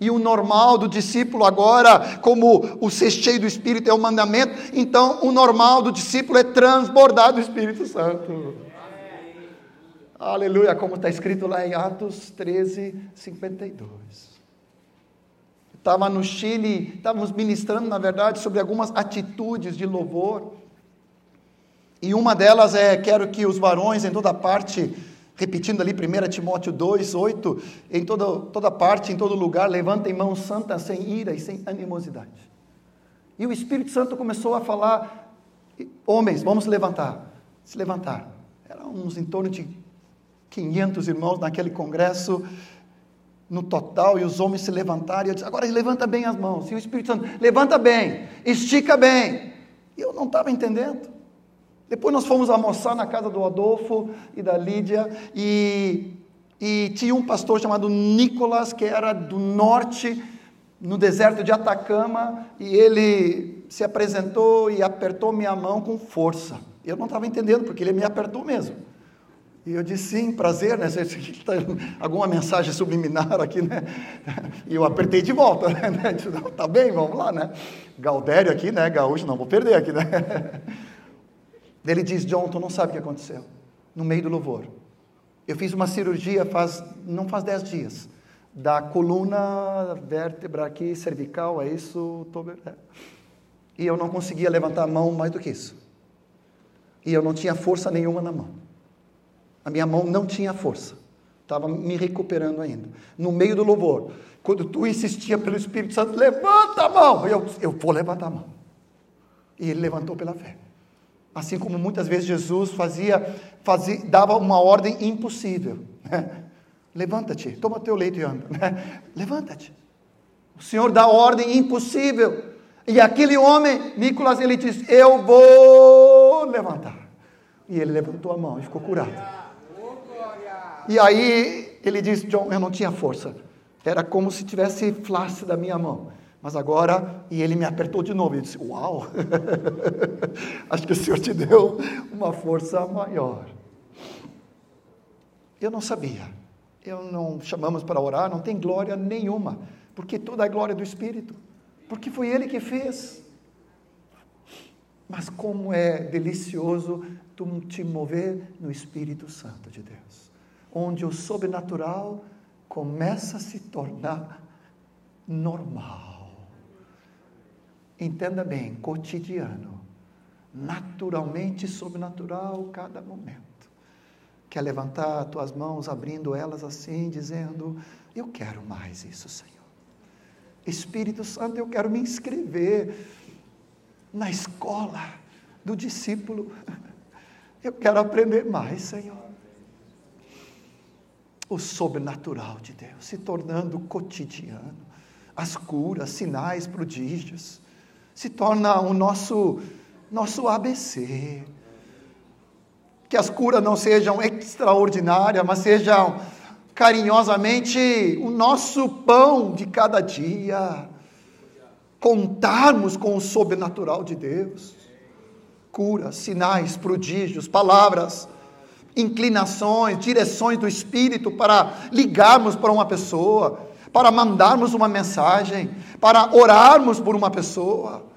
E o normal do discípulo agora, como o ser cheio do Espírito é o mandamento, então o normal do discípulo é transbordar do Espírito Santo. Aleluia, como está escrito lá em Atos 13, 52 estava no Chile, estávamos ministrando, na verdade, sobre algumas atitudes de louvor. E uma delas é: quero que os varões em toda parte, repetindo ali 1 Timóteo 2, 8, em toda, toda parte, em todo lugar, levantem mãos santas sem ira e sem animosidade. E o Espírito Santo começou a falar: homens, vamos levantar. Se levantar. Eram uns em torno de 500 irmãos naquele congresso no total, e os homens se levantaram, e eu disse, agora levanta bem as mãos, e o Espírito Santo, levanta bem, estica bem, e eu não estava entendendo, depois nós fomos almoçar na casa do Adolfo e da Lídia, e, e tinha um pastor chamado Nicolas, que era do norte, no deserto de Atacama, e ele se apresentou e apertou minha mão com força, eu não estava entendendo, porque ele me apertou mesmo, e eu disse, sim, prazer, né? Tá alguma mensagem subliminar aqui, né? E eu apertei de volta, né? Tá bem, vamos lá, né? Galdério aqui, né? Gaúcho, não vou perder aqui, né? Ele diz, John, tu não sabe o que aconteceu. No meio do louvor. Eu fiz uma cirurgia faz, não faz dez dias. Da coluna, vértebra aqui, cervical, é isso, tô... É. E eu não conseguia levantar a mão mais do que isso. E eu não tinha força nenhuma na mão. A minha mão não tinha força. Estava me recuperando ainda. No meio do louvor, quando tu insistia pelo Espírito Santo, levanta a mão. Eu, eu vou levantar a mão. E ele levantou pela fé. Assim como muitas vezes Jesus fazia, fazia dava uma ordem impossível. Né? Levanta-te, toma teu leito e anda. Né? Levanta-te. O Senhor dá ordem impossível. E aquele homem, Nicolas, ele disse: Eu vou levantar. E ele levantou a mão e ficou curado. E aí ele disse: John, eu não tinha força. Era como se tivesse flash da minha mão. Mas agora, e ele me apertou de novo. E disse: Uau, acho que o Senhor te deu uma força maior. Eu não sabia. Eu não chamamos para orar, não tem glória nenhuma, porque toda a glória é do Espírito porque foi Ele que fez. Mas como é delicioso tu te mover no Espírito Santo de Deus, onde o sobrenatural começa a se tornar normal. Entenda bem, cotidiano, naturalmente sobrenatural cada momento. Quer levantar tuas mãos, abrindo elas assim, dizendo: Eu quero mais isso, Senhor. Espírito Santo, eu quero me inscrever na escola do discípulo. Eu quero aprender mais, Senhor. O sobrenatural de Deus se tornando cotidiano, as curas, sinais, prodígios, se torna o nosso nosso ABC. Que as curas não sejam extraordinárias, mas sejam carinhosamente o nosso pão de cada dia, contarmos com o sobrenatural de Deus, curas, sinais, prodígios, palavras, inclinações, direções do Espírito para ligarmos para uma pessoa, para mandarmos uma mensagem, para orarmos por uma pessoa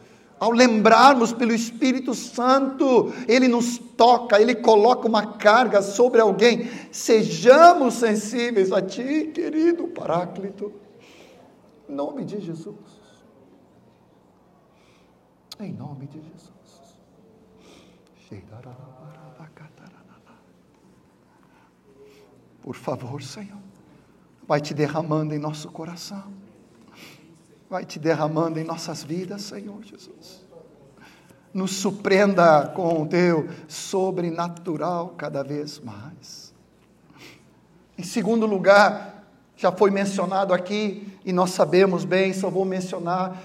ao lembrarmos pelo Espírito Santo, Ele nos toca, Ele coloca uma carga sobre alguém. Sejamos sensíveis a Ti, querido Paráclito, em nome de Jesus. Em nome de Jesus. Por favor, Senhor, vai te derramando em nosso coração vai te derramando em nossas vidas, Senhor Jesus. Nos surpreenda com o teu sobrenatural cada vez mais. Em segundo lugar, já foi mencionado aqui, e nós sabemos bem, só vou mencionar,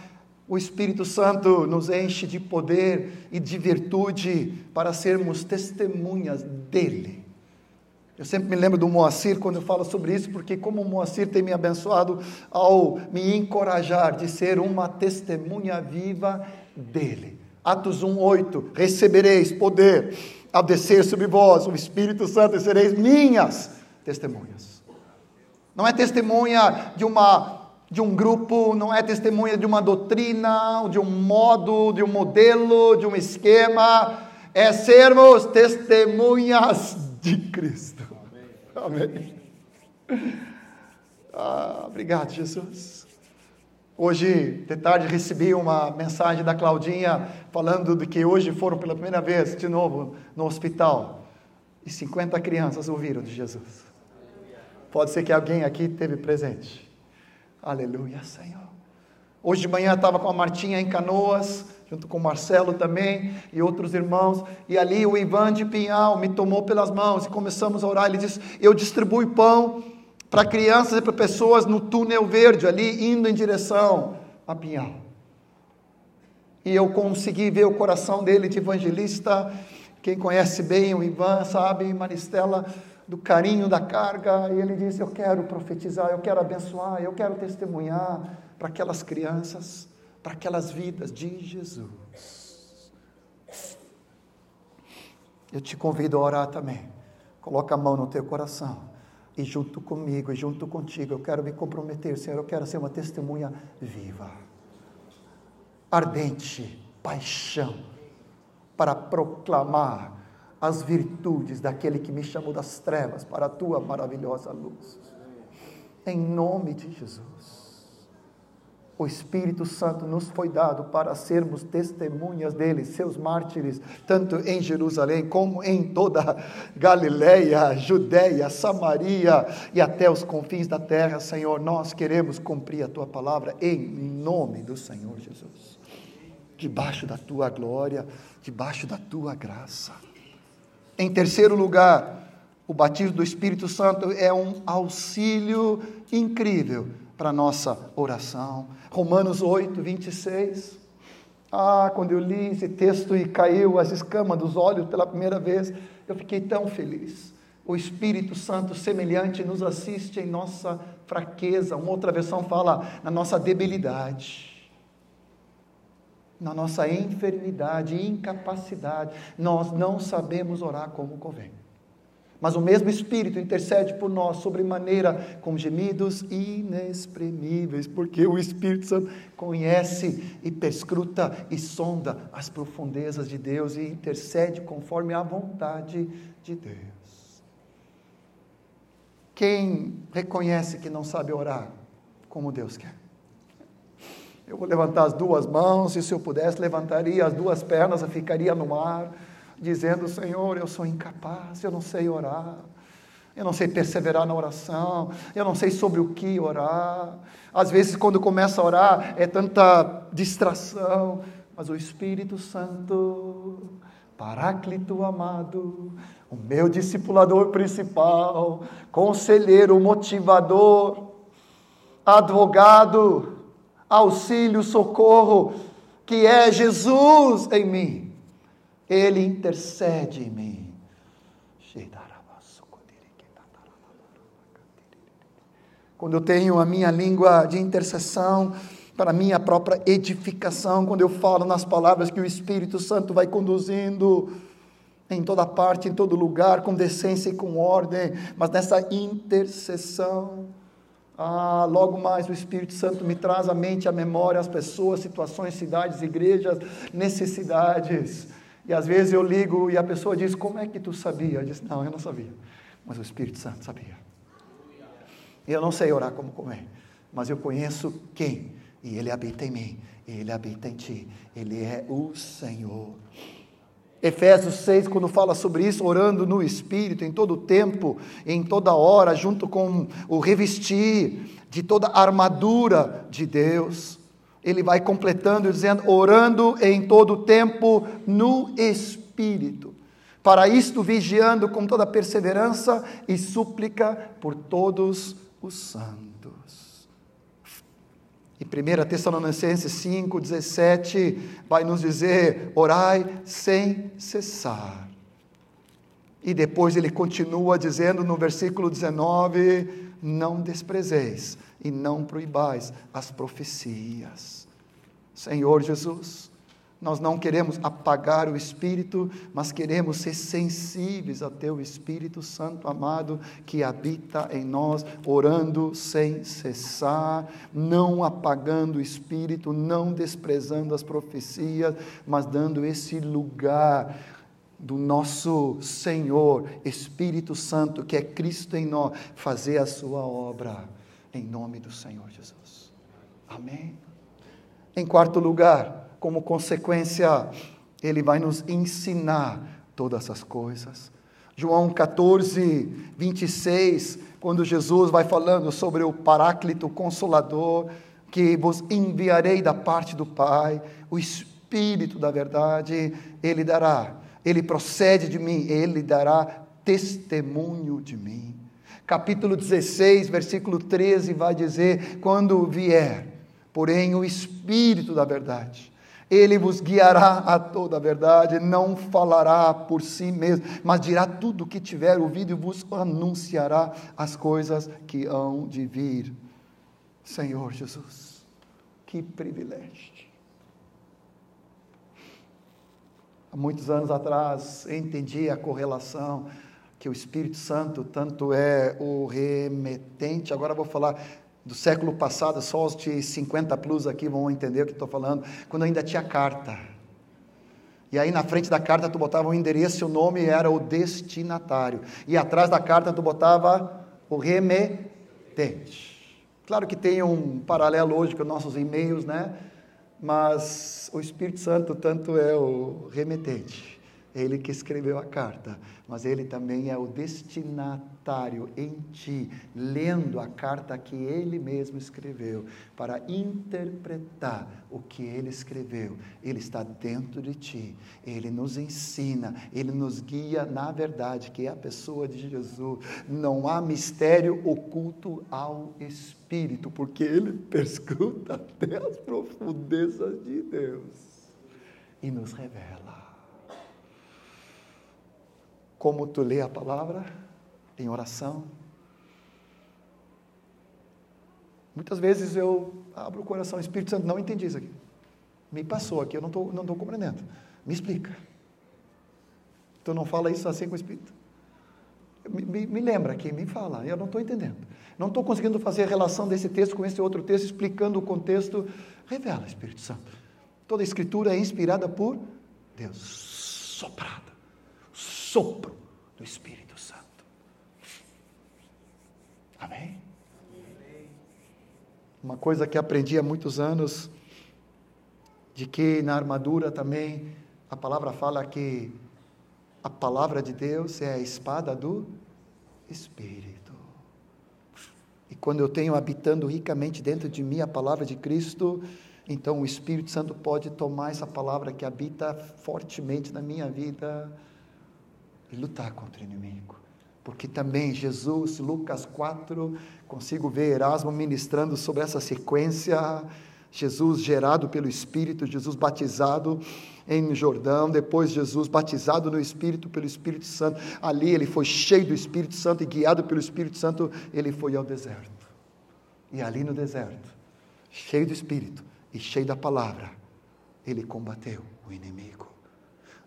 o Espírito Santo nos enche de poder e de virtude para sermos testemunhas dEle. Eu sempre me lembro do Moacir quando eu falo sobre isso, porque como o Moacir tem me abençoado ao me encorajar de ser uma testemunha viva dele. Atos 1:8 Recebereis poder ao descer sobre vós o Espírito Santo e sereis minhas testemunhas. Não é testemunha de uma de um grupo, não é testemunha de uma doutrina, de um modo, de um modelo, de um esquema, é sermos testemunhas de Cristo. Amém. Ah, obrigado, Jesus. Hoje, de tarde, recebi uma mensagem da Claudinha falando de que hoje foram pela primeira vez, de novo, no hospital. E 50 crianças ouviram de Jesus. Pode ser que alguém aqui teve presente. Aleluia, Senhor. Hoje de manhã estava com a Martinha em Canoas junto com Marcelo também e outros irmãos. E ali o Ivan de Pinhal me tomou pelas mãos e começamos a orar. Ele disse: Eu distribuo pão para crianças e para pessoas no túnel verde, ali indo em direção a Pinhal. E eu consegui ver o coração dele de evangelista. Quem conhece bem o Ivan sabe, Maristela, do carinho da carga. E ele disse: Eu quero profetizar, eu quero abençoar, eu quero testemunhar para aquelas crianças para aquelas vidas de Jesus. Eu te convido a orar também. Coloca a mão no teu coração. E junto comigo, e junto contigo, eu quero me comprometer, Senhor, eu quero ser uma testemunha viva. Ardente, paixão, para proclamar as virtudes daquele que me chamou das trevas para a tua maravilhosa luz. Em nome de Jesus. O Espírito Santo nos foi dado para sermos testemunhas dele, seus mártires, tanto em Jerusalém como em toda Galileia, Judéia, Samaria e até os confins da terra, Senhor. Nós queremos cumprir a tua palavra em nome do Senhor Jesus. Debaixo da tua glória, debaixo da tua graça. Em terceiro lugar, o batismo do Espírito Santo é um auxílio incrível para nossa oração. Romanos 8, 26. Ah, quando eu li esse texto e caiu as escamas dos olhos pela primeira vez, eu fiquei tão feliz. O Espírito Santo semelhante nos assiste em nossa fraqueza. Uma outra versão fala na nossa debilidade, na nossa enfermidade, incapacidade. Nós não sabemos orar como convém. Mas o mesmo Espírito intercede por nós sobremaneira com gemidos inexprimíveis, porque o Espírito Santo conhece e perscruta e sonda as profundezas de Deus e intercede conforme a vontade de Deus. Quem reconhece que não sabe orar como Deus quer? Eu vou levantar as duas mãos, e se eu pudesse, levantaria as duas pernas ficaria no ar dizendo: Senhor, eu sou incapaz, eu não sei orar, eu não sei perseverar na oração, eu não sei sobre o que orar. Às vezes, quando começa a orar, é tanta distração, mas o Espírito Santo, Paráclito amado, o meu discipulador principal, conselheiro, motivador, advogado, auxílio, socorro, que é Jesus em mim ele intercede em mim. Quando eu tenho a minha língua de intercessão para minha própria edificação, quando eu falo nas palavras que o Espírito Santo vai conduzindo em toda parte, em todo lugar, com decência e com ordem, mas nessa intercessão, ah, logo mais o Espírito Santo me traz à mente, à memória, as pessoas, situações, cidades, igrejas, necessidades e às vezes eu ligo e a pessoa diz: Como é que tu sabia? Eu disse: Não, eu não sabia. Mas o Espírito Santo sabia. E eu não sei orar como comer, mas eu conheço quem. E Ele habita em mim, Ele habita em ti. Ele é o Senhor. Efésios 6, quando fala sobre isso, orando no Espírito, em todo tempo, em toda hora, junto com o revestir de toda a armadura de Deus ele vai completando, dizendo: orando em todo tempo no Espírito. Para isto, vigiando com toda perseverança e súplica por todos os santos. E 1 Tessalonicenses 5, 17 vai nos dizer: orai sem cessar. E depois ele continua dizendo no versículo 19: não desprezeis e não proibais as profecias. Senhor Jesus, nós não queremos apagar o Espírito, mas queremos ser sensíveis ao Teu Espírito Santo amado que habita em nós, orando sem cessar, não apagando o Espírito, não desprezando as profecias, mas dando esse lugar do nosso Senhor, Espírito Santo, que é Cristo em nós, fazer a Sua obra em nome do Senhor Jesus. Amém. Em quarto lugar, como consequência, ele vai nos ensinar todas essas coisas. João 14, 26, quando Jesus vai falando sobre o Paráclito Consolador, que vos enviarei da parte do Pai, o Espírito da verdade, ele dará, ele procede de mim, ele dará testemunho de mim capítulo 16, versículo 13, vai dizer: Quando vier, porém, o Espírito da Verdade, ele vos guiará a toda a verdade, não falará por si mesmo, mas dirá tudo o que tiver ouvido e vos anunciará as coisas que hão de vir. Senhor Jesus, que privilégio. Há muitos anos atrás, entendi a correlação que o Espírito Santo tanto é o remetente, agora vou falar do século passado, só os de 50 plus aqui vão entender o que estou falando, quando ainda tinha carta. E aí na frente da carta tu botava o um endereço o nome era o destinatário. E atrás da carta tu botava o remetente. Claro que tem um paralelo hoje com nossos e-mails, né? Mas o Espírito Santo tanto é o remetente ele que escreveu a carta, mas ele também é o destinatário em ti, lendo a carta que ele mesmo escreveu, para interpretar o que ele escreveu. Ele está dentro de ti, ele nos ensina, ele nos guia na verdade, que é a pessoa de Jesus. Não há mistério oculto ao Espírito, porque ele perscruta até as profundezas de Deus. e nos revela. Como tu lê a palavra em oração. Muitas vezes eu abro o coração, Espírito Santo, não entendi isso aqui. Me passou aqui, eu não estou não tô compreendendo. Me explica. Tu não fala isso assim com o Espírito? Me, me, me lembra aqui, me fala, eu não estou entendendo. Não estou conseguindo fazer a relação desse texto com esse outro texto, explicando o contexto. Revela, Espírito Santo. Toda a Escritura é inspirada por Deus, soprada, sopro do Espírito Santo. Amém? Uma coisa que aprendi há muitos anos, de que na armadura também a palavra fala que a palavra de Deus é a espada do Espírito. E quando eu tenho habitando ricamente dentro de mim a palavra de Cristo, então o Espírito Santo pode tomar essa palavra que habita fortemente na minha vida e lutar contra o inimigo. Porque também Jesus, Lucas 4, consigo ver Erasmo ministrando sobre essa sequência. Jesus gerado pelo Espírito, Jesus batizado em Jordão, depois Jesus batizado no Espírito pelo Espírito Santo. Ali ele foi cheio do Espírito Santo e guiado pelo Espírito Santo, ele foi ao deserto. E ali no deserto, cheio do Espírito e cheio da palavra, ele combateu o inimigo.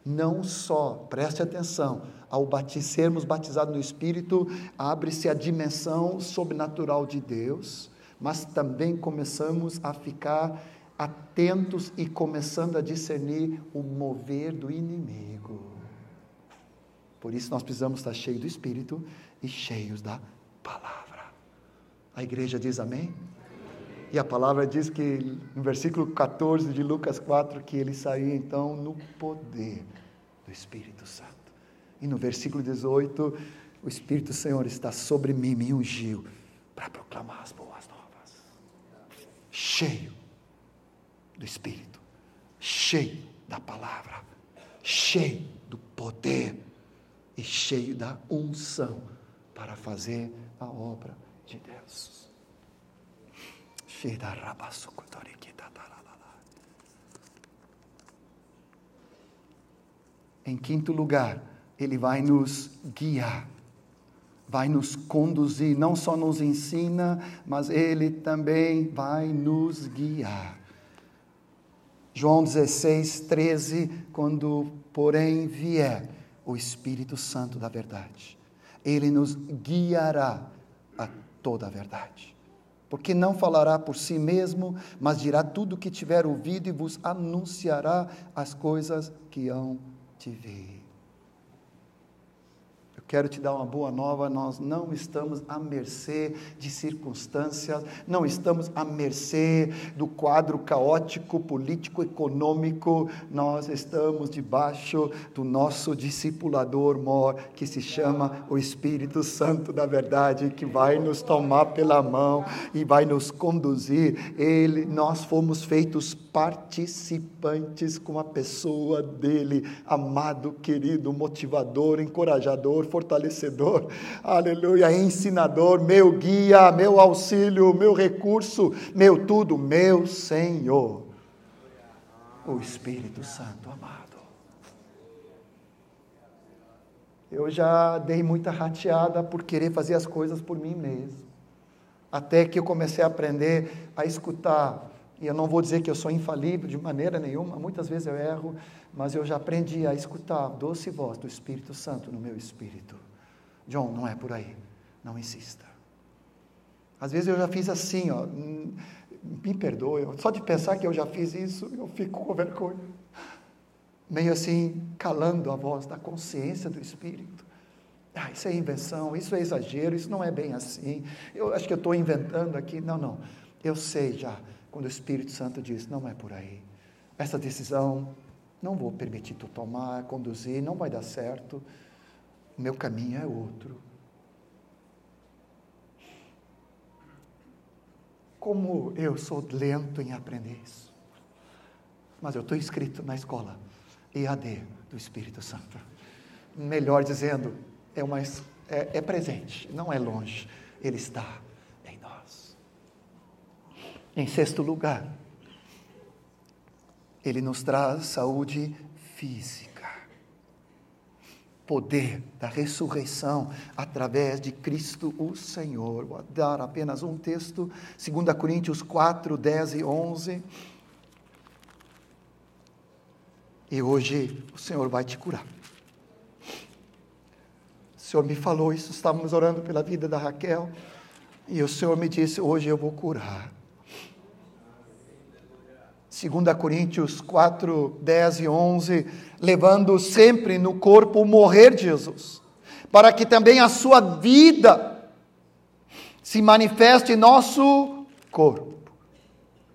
Não só, preste atenção, ao sermos batizados no Espírito, abre-se a dimensão sobrenatural de Deus, mas também começamos a ficar atentos e começando a discernir o mover do inimigo. Por isso nós precisamos estar cheios do Espírito e cheios da palavra. A igreja diz amém? E a palavra diz que, no versículo 14 de Lucas 4, que ele saiu então no poder do Espírito Santo. E no versículo 18, o Espírito Senhor está sobre mim, me ungiu para proclamar as boas novas. Cheio do Espírito, cheio da palavra, cheio do poder e cheio da unção para fazer a obra de Deus. Em quinto lugar, ele vai nos guiar, vai nos conduzir, não só nos ensina, mas ele também vai nos guiar. João 16, 13, quando, porém, vier o Espírito Santo da verdade, ele nos guiará a toda a verdade porque não falará por si mesmo, mas dirá tudo o que tiver ouvido e vos anunciará as coisas que hão de vir. Quero te dar uma boa nova: nós não estamos à mercê de circunstâncias, não estamos à mercê do quadro caótico, político, econômico, nós estamos debaixo do nosso discipulador mor, que se chama o Espírito Santo da Verdade, que vai nos tomar pela mão e vai nos conduzir. Ele, nós fomos feitos participantes com a pessoa dele, amado, querido, motivador, encorajador, fortalecedor, aleluia, ensinador, meu guia, meu auxílio, meu recurso, meu tudo, meu Senhor, o Espírito Santo amado. Eu já dei muita rateada por querer fazer as coisas por mim mesmo. Até que eu comecei a aprender a escutar. E eu não vou dizer que eu sou infalível de maneira nenhuma, muitas vezes eu erro, mas eu já aprendi a escutar a doce voz do Espírito Santo no meu espírito. John, não é por aí. Não insista. Às vezes eu já fiz assim, ó, hum, me perdoe, só de pensar que eu já fiz isso, eu fico com vergonha. Meio assim, calando a voz da consciência do Espírito. Ah, isso é invenção, isso é exagero, isso não é bem assim. Eu acho que eu estou inventando aqui. Não, não. Eu sei já, quando o Espírito Santo diz, não é por aí. Essa decisão não vou permitir tu tomar, conduzir, não vai dar certo. O meu caminho é outro. Como eu sou lento em aprender isso. Mas eu estou inscrito na escola EAD do Espírito Santo. Melhor dizendo, é, uma, é, é presente, não é longe. Ele está em sexto lugar, Ele nos traz saúde física. Poder da ressurreição através de Cristo o Senhor. Vou dar apenas um texto, 2 Coríntios 4, 10 e 11. E hoje o Senhor vai te curar. O Senhor me falou isso, estávamos orando pela vida da Raquel, e o Senhor me disse: hoje eu vou curar. 2 Coríntios 4, 10 e 11, levando sempre no corpo o morrer de Jesus, para que também a sua vida se manifeste em nosso corpo.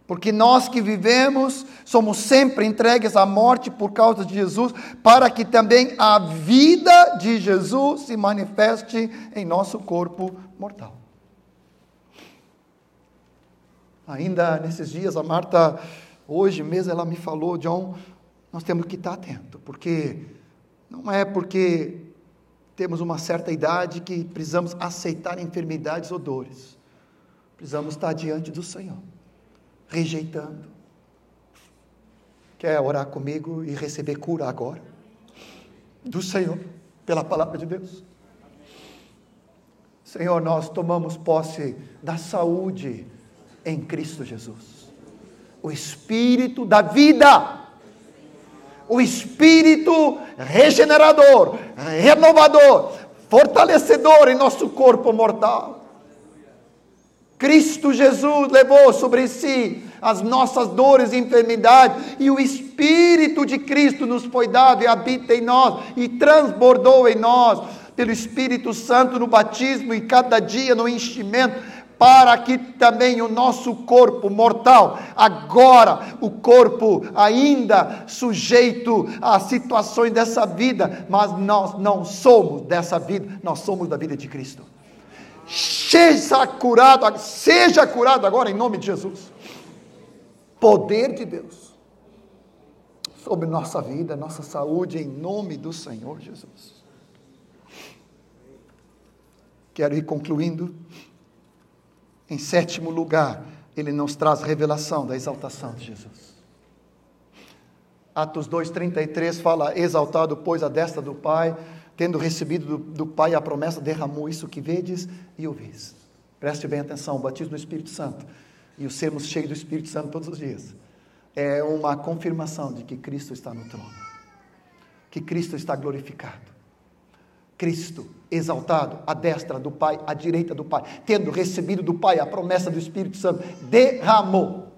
Porque nós que vivemos somos sempre entregues à morte por causa de Jesus, para que também a vida de Jesus se manifeste em nosso corpo mortal. Ainda nesses dias, a Marta Hoje mesmo ela me falou, John, nós temos que estar atento, porque não é porque temos uma certa idade que precisamos aceitar enfermidades ou dores. Precisamos estar diante do Senhor, rejeitando. Quer orar comigo e receber cura agora? Do Senhor, pela palavra de Deus. Senhor, nós tomamos posse da saúde em Cristo Jesus o espírito da vida, o espírito regenerador, renovador, fortalecedor em nosso corpo mortal. Cristo Jesus levou sobre si as nossas dores e enfermidades, e o Espírito de Cristo nos foi dado e habita em nós e transbordou em nós pelo Espírito Santo no batismo e cada dia no enchimento para que também o nosso corpo mortal, agora o corpo ainda sujeito a situações dessa vida, mas nós não somos dessa vida, nós somos da vida de Cristo. Seja curado, seja curado agora em nome de Jesus. Poder de Deus sobre nossa vida, nossa saúde, em nome do Senhor Jesus. Quero ir concluindo. Em sétimo lugar, ele nos traz revelação da exaltação de Jesus. Atos 2,33 fala: Exaltado, pois, a destra do Pai, tendo recebido do, do, Pai a promessa, derramou isso que vedes e ouvis. Preste bem atenção: o batismo do Espírito Santo e o sermos cheios do Espírito Santo todos os dias é uma confirmação de que Cristo está no trono, que Cristo está glorificado. Cristo exaltado à destra do Pai, à direita do Pai, tendo recebido do Pai a promessa do Espírito Santo, derramou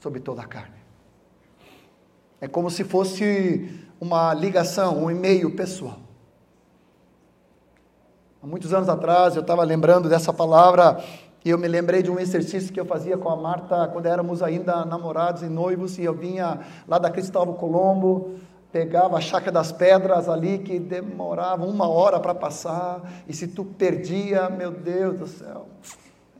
sobre toda a carne. É como se fosse uma ligação, um e-mail pessoal. Há muitos anos atrás eu estava lembrando dessa palavra e eu me lembrei de um exercício que eu fazia com a Marta quando éramos ainda namorados e noivos e eu vinha lá da Cristóvão Colombo pegava a chácara das pedras ali que demorava uma hora para passar, e se tu perdia, meu Deus do céu,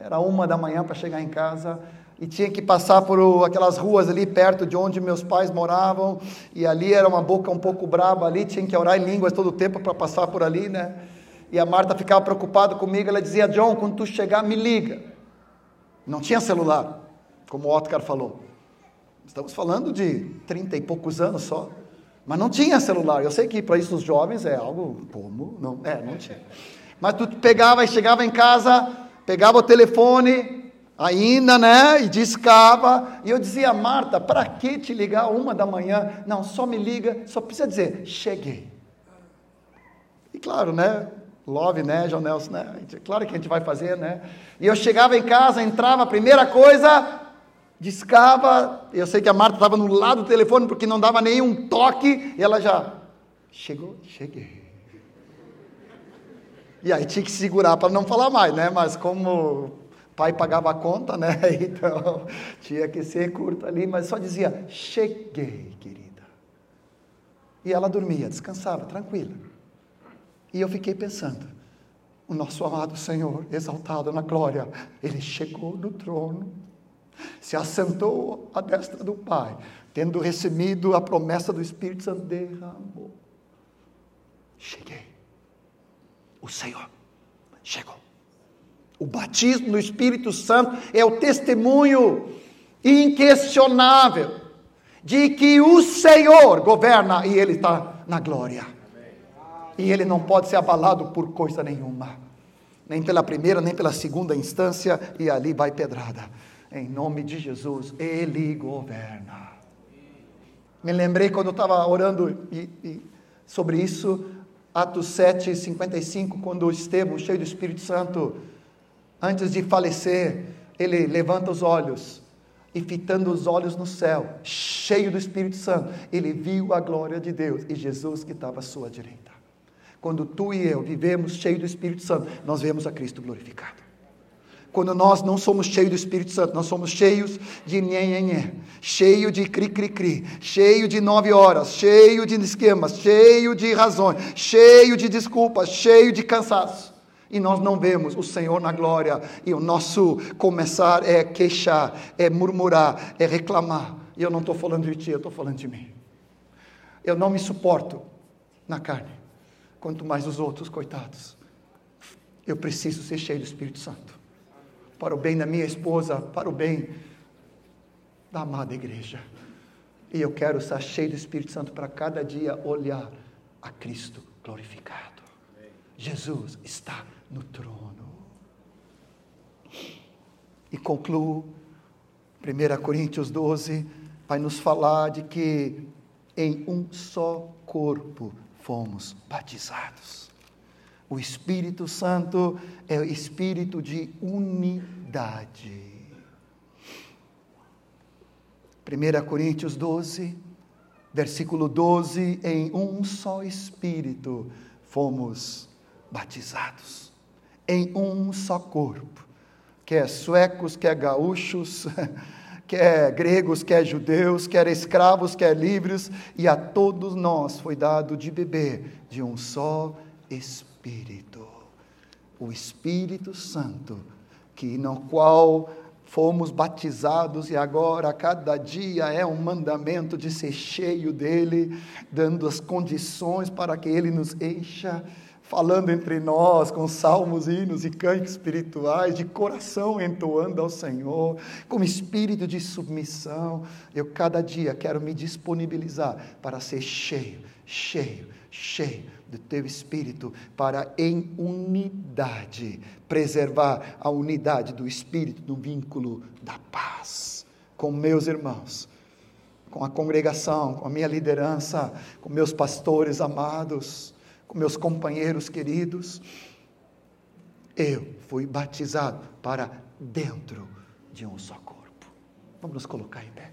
era uma da manhã para chegar em casa, e tinha que passar por aquelas ruas ali perto de onde meus pais moravam, e ali era uma boca um pouco braba ali, tinha que orar em línguas todo o tempo para passar por ali, né? E a Marta ficava preocupada comigo, ela dizia, John, quando tu chegar, me liga. Não tinha celular, como o Otcar falou. Estamos falando de trinta e poucos anos só. Mas não tinha celular. Eu sei que para isso os jovens é algo como não, é, não tinha. Mas tu pegava e chegava em casa, pegava o telefone ainda, né, e discava, e eu dizia, Marta, para que te ligar uma da manhã? Não, só me liga, só precisa dizer, cheguei. E claro, né, love, né, João Nelson, né, claro que a gente vai fazer, né. E eu chegava em casa, entrava, a primeira coisa, discava, eu sei que a Marta estava no lado do telefone porque não dava nenhum toque, e ela já chegou, cheguei. E aí tinha que segurar para não falar mais, né? Mas como o pai pagava a conta, né? Então tinha que ser curto ali, mas só dizia: "Cheguei, querida". E ela dormia, descansava, tranquila. E eu fiquei pensando: o nosso amado Senhor, exaltado na glória, ele chegou no trono se assentou à destra do Pai, tendo recebido a promessa do Espírito Santo, derramou. Cheguei. O Senhor chegou. O batismo no Espírito Santo é o testemunho inquestionável de que o Senhor governa e Ele está na glória. E Ele não pode ser abalado por coisa nenhuma, nem pela primeira, nem pela segunda instância, e ali vai pedrada. Em nome de Jesus, Ele governa. Me lembrei quando eu estava orando e, e, sobre isso, Atos 7, 55, quando Estevão, cheio do Espírito Santo, antes de falecer, ele levanta os olhos e fitando os olhos no céu, cheio do Espírito Santo, ele viu a glória de Deus e Jesus que estava à sua direita. Quando tu e eu vivemos cheio do Espírito Santo, nós vemos a Cristo glorificado. Quando nós não somos cheios do Espírito Santo, nós somos cheios de nhenhenhé, cheio de cri-cri-cri, cheio de nove horas, cheio de esquemas, cheio de razões, cheio de desculpas, cheio de cansaço e nós não vemos o Senhor na glória, e o nosso começar é queixar, é murmurar, é reclamar. E eu não estou falando de ti, eu estou falando de mim. Eu não me suporto na carne, quanto mais os outros, coitados. Eu preciso ser cheio do Espírito Santo, para o bem da minha esposa, para o bem da amada igreja. E eu quero estar cheio do Espírito Santo para cada dia olhar a Cristo glorificado. Jesus está no trono. E concluo, 1 Coríntios 12 vai nos falar de que em um só corpo fomos batizados. O Espírito Santo é o espírito de unidade. 1 Coríntios 12, versículo 12: em um só espírito fomos batizados. Em um só corpo, quer suecos, quer gaúchos, quer gregos, quer judeus, quer escravos, quer livres, e a todos nós foi dado de beber de um só Espírito, o Espírito Santo, que no qual fomos batizados e agora a cada dia é um mandamento de ser cheio dele, dando as condições para que ele nos encha falando entre nós com salmos, hinos e cânticos espirituais, de coração entoando ao Senhor, com espírito de submissão. Eu cada dia quero me disponibilizar para ser cheio, cheio, cheio do teu espírito, para em unidade preservar a unidade do espírito no vínculo da paz com meus irmãos. Com a congregação, com a minha liderança, com meus pastores amados, com meus companheiros queridos, eu fui batizado para dentro de um só corpo. Vamos nos colocar em pé.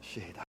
Cheira.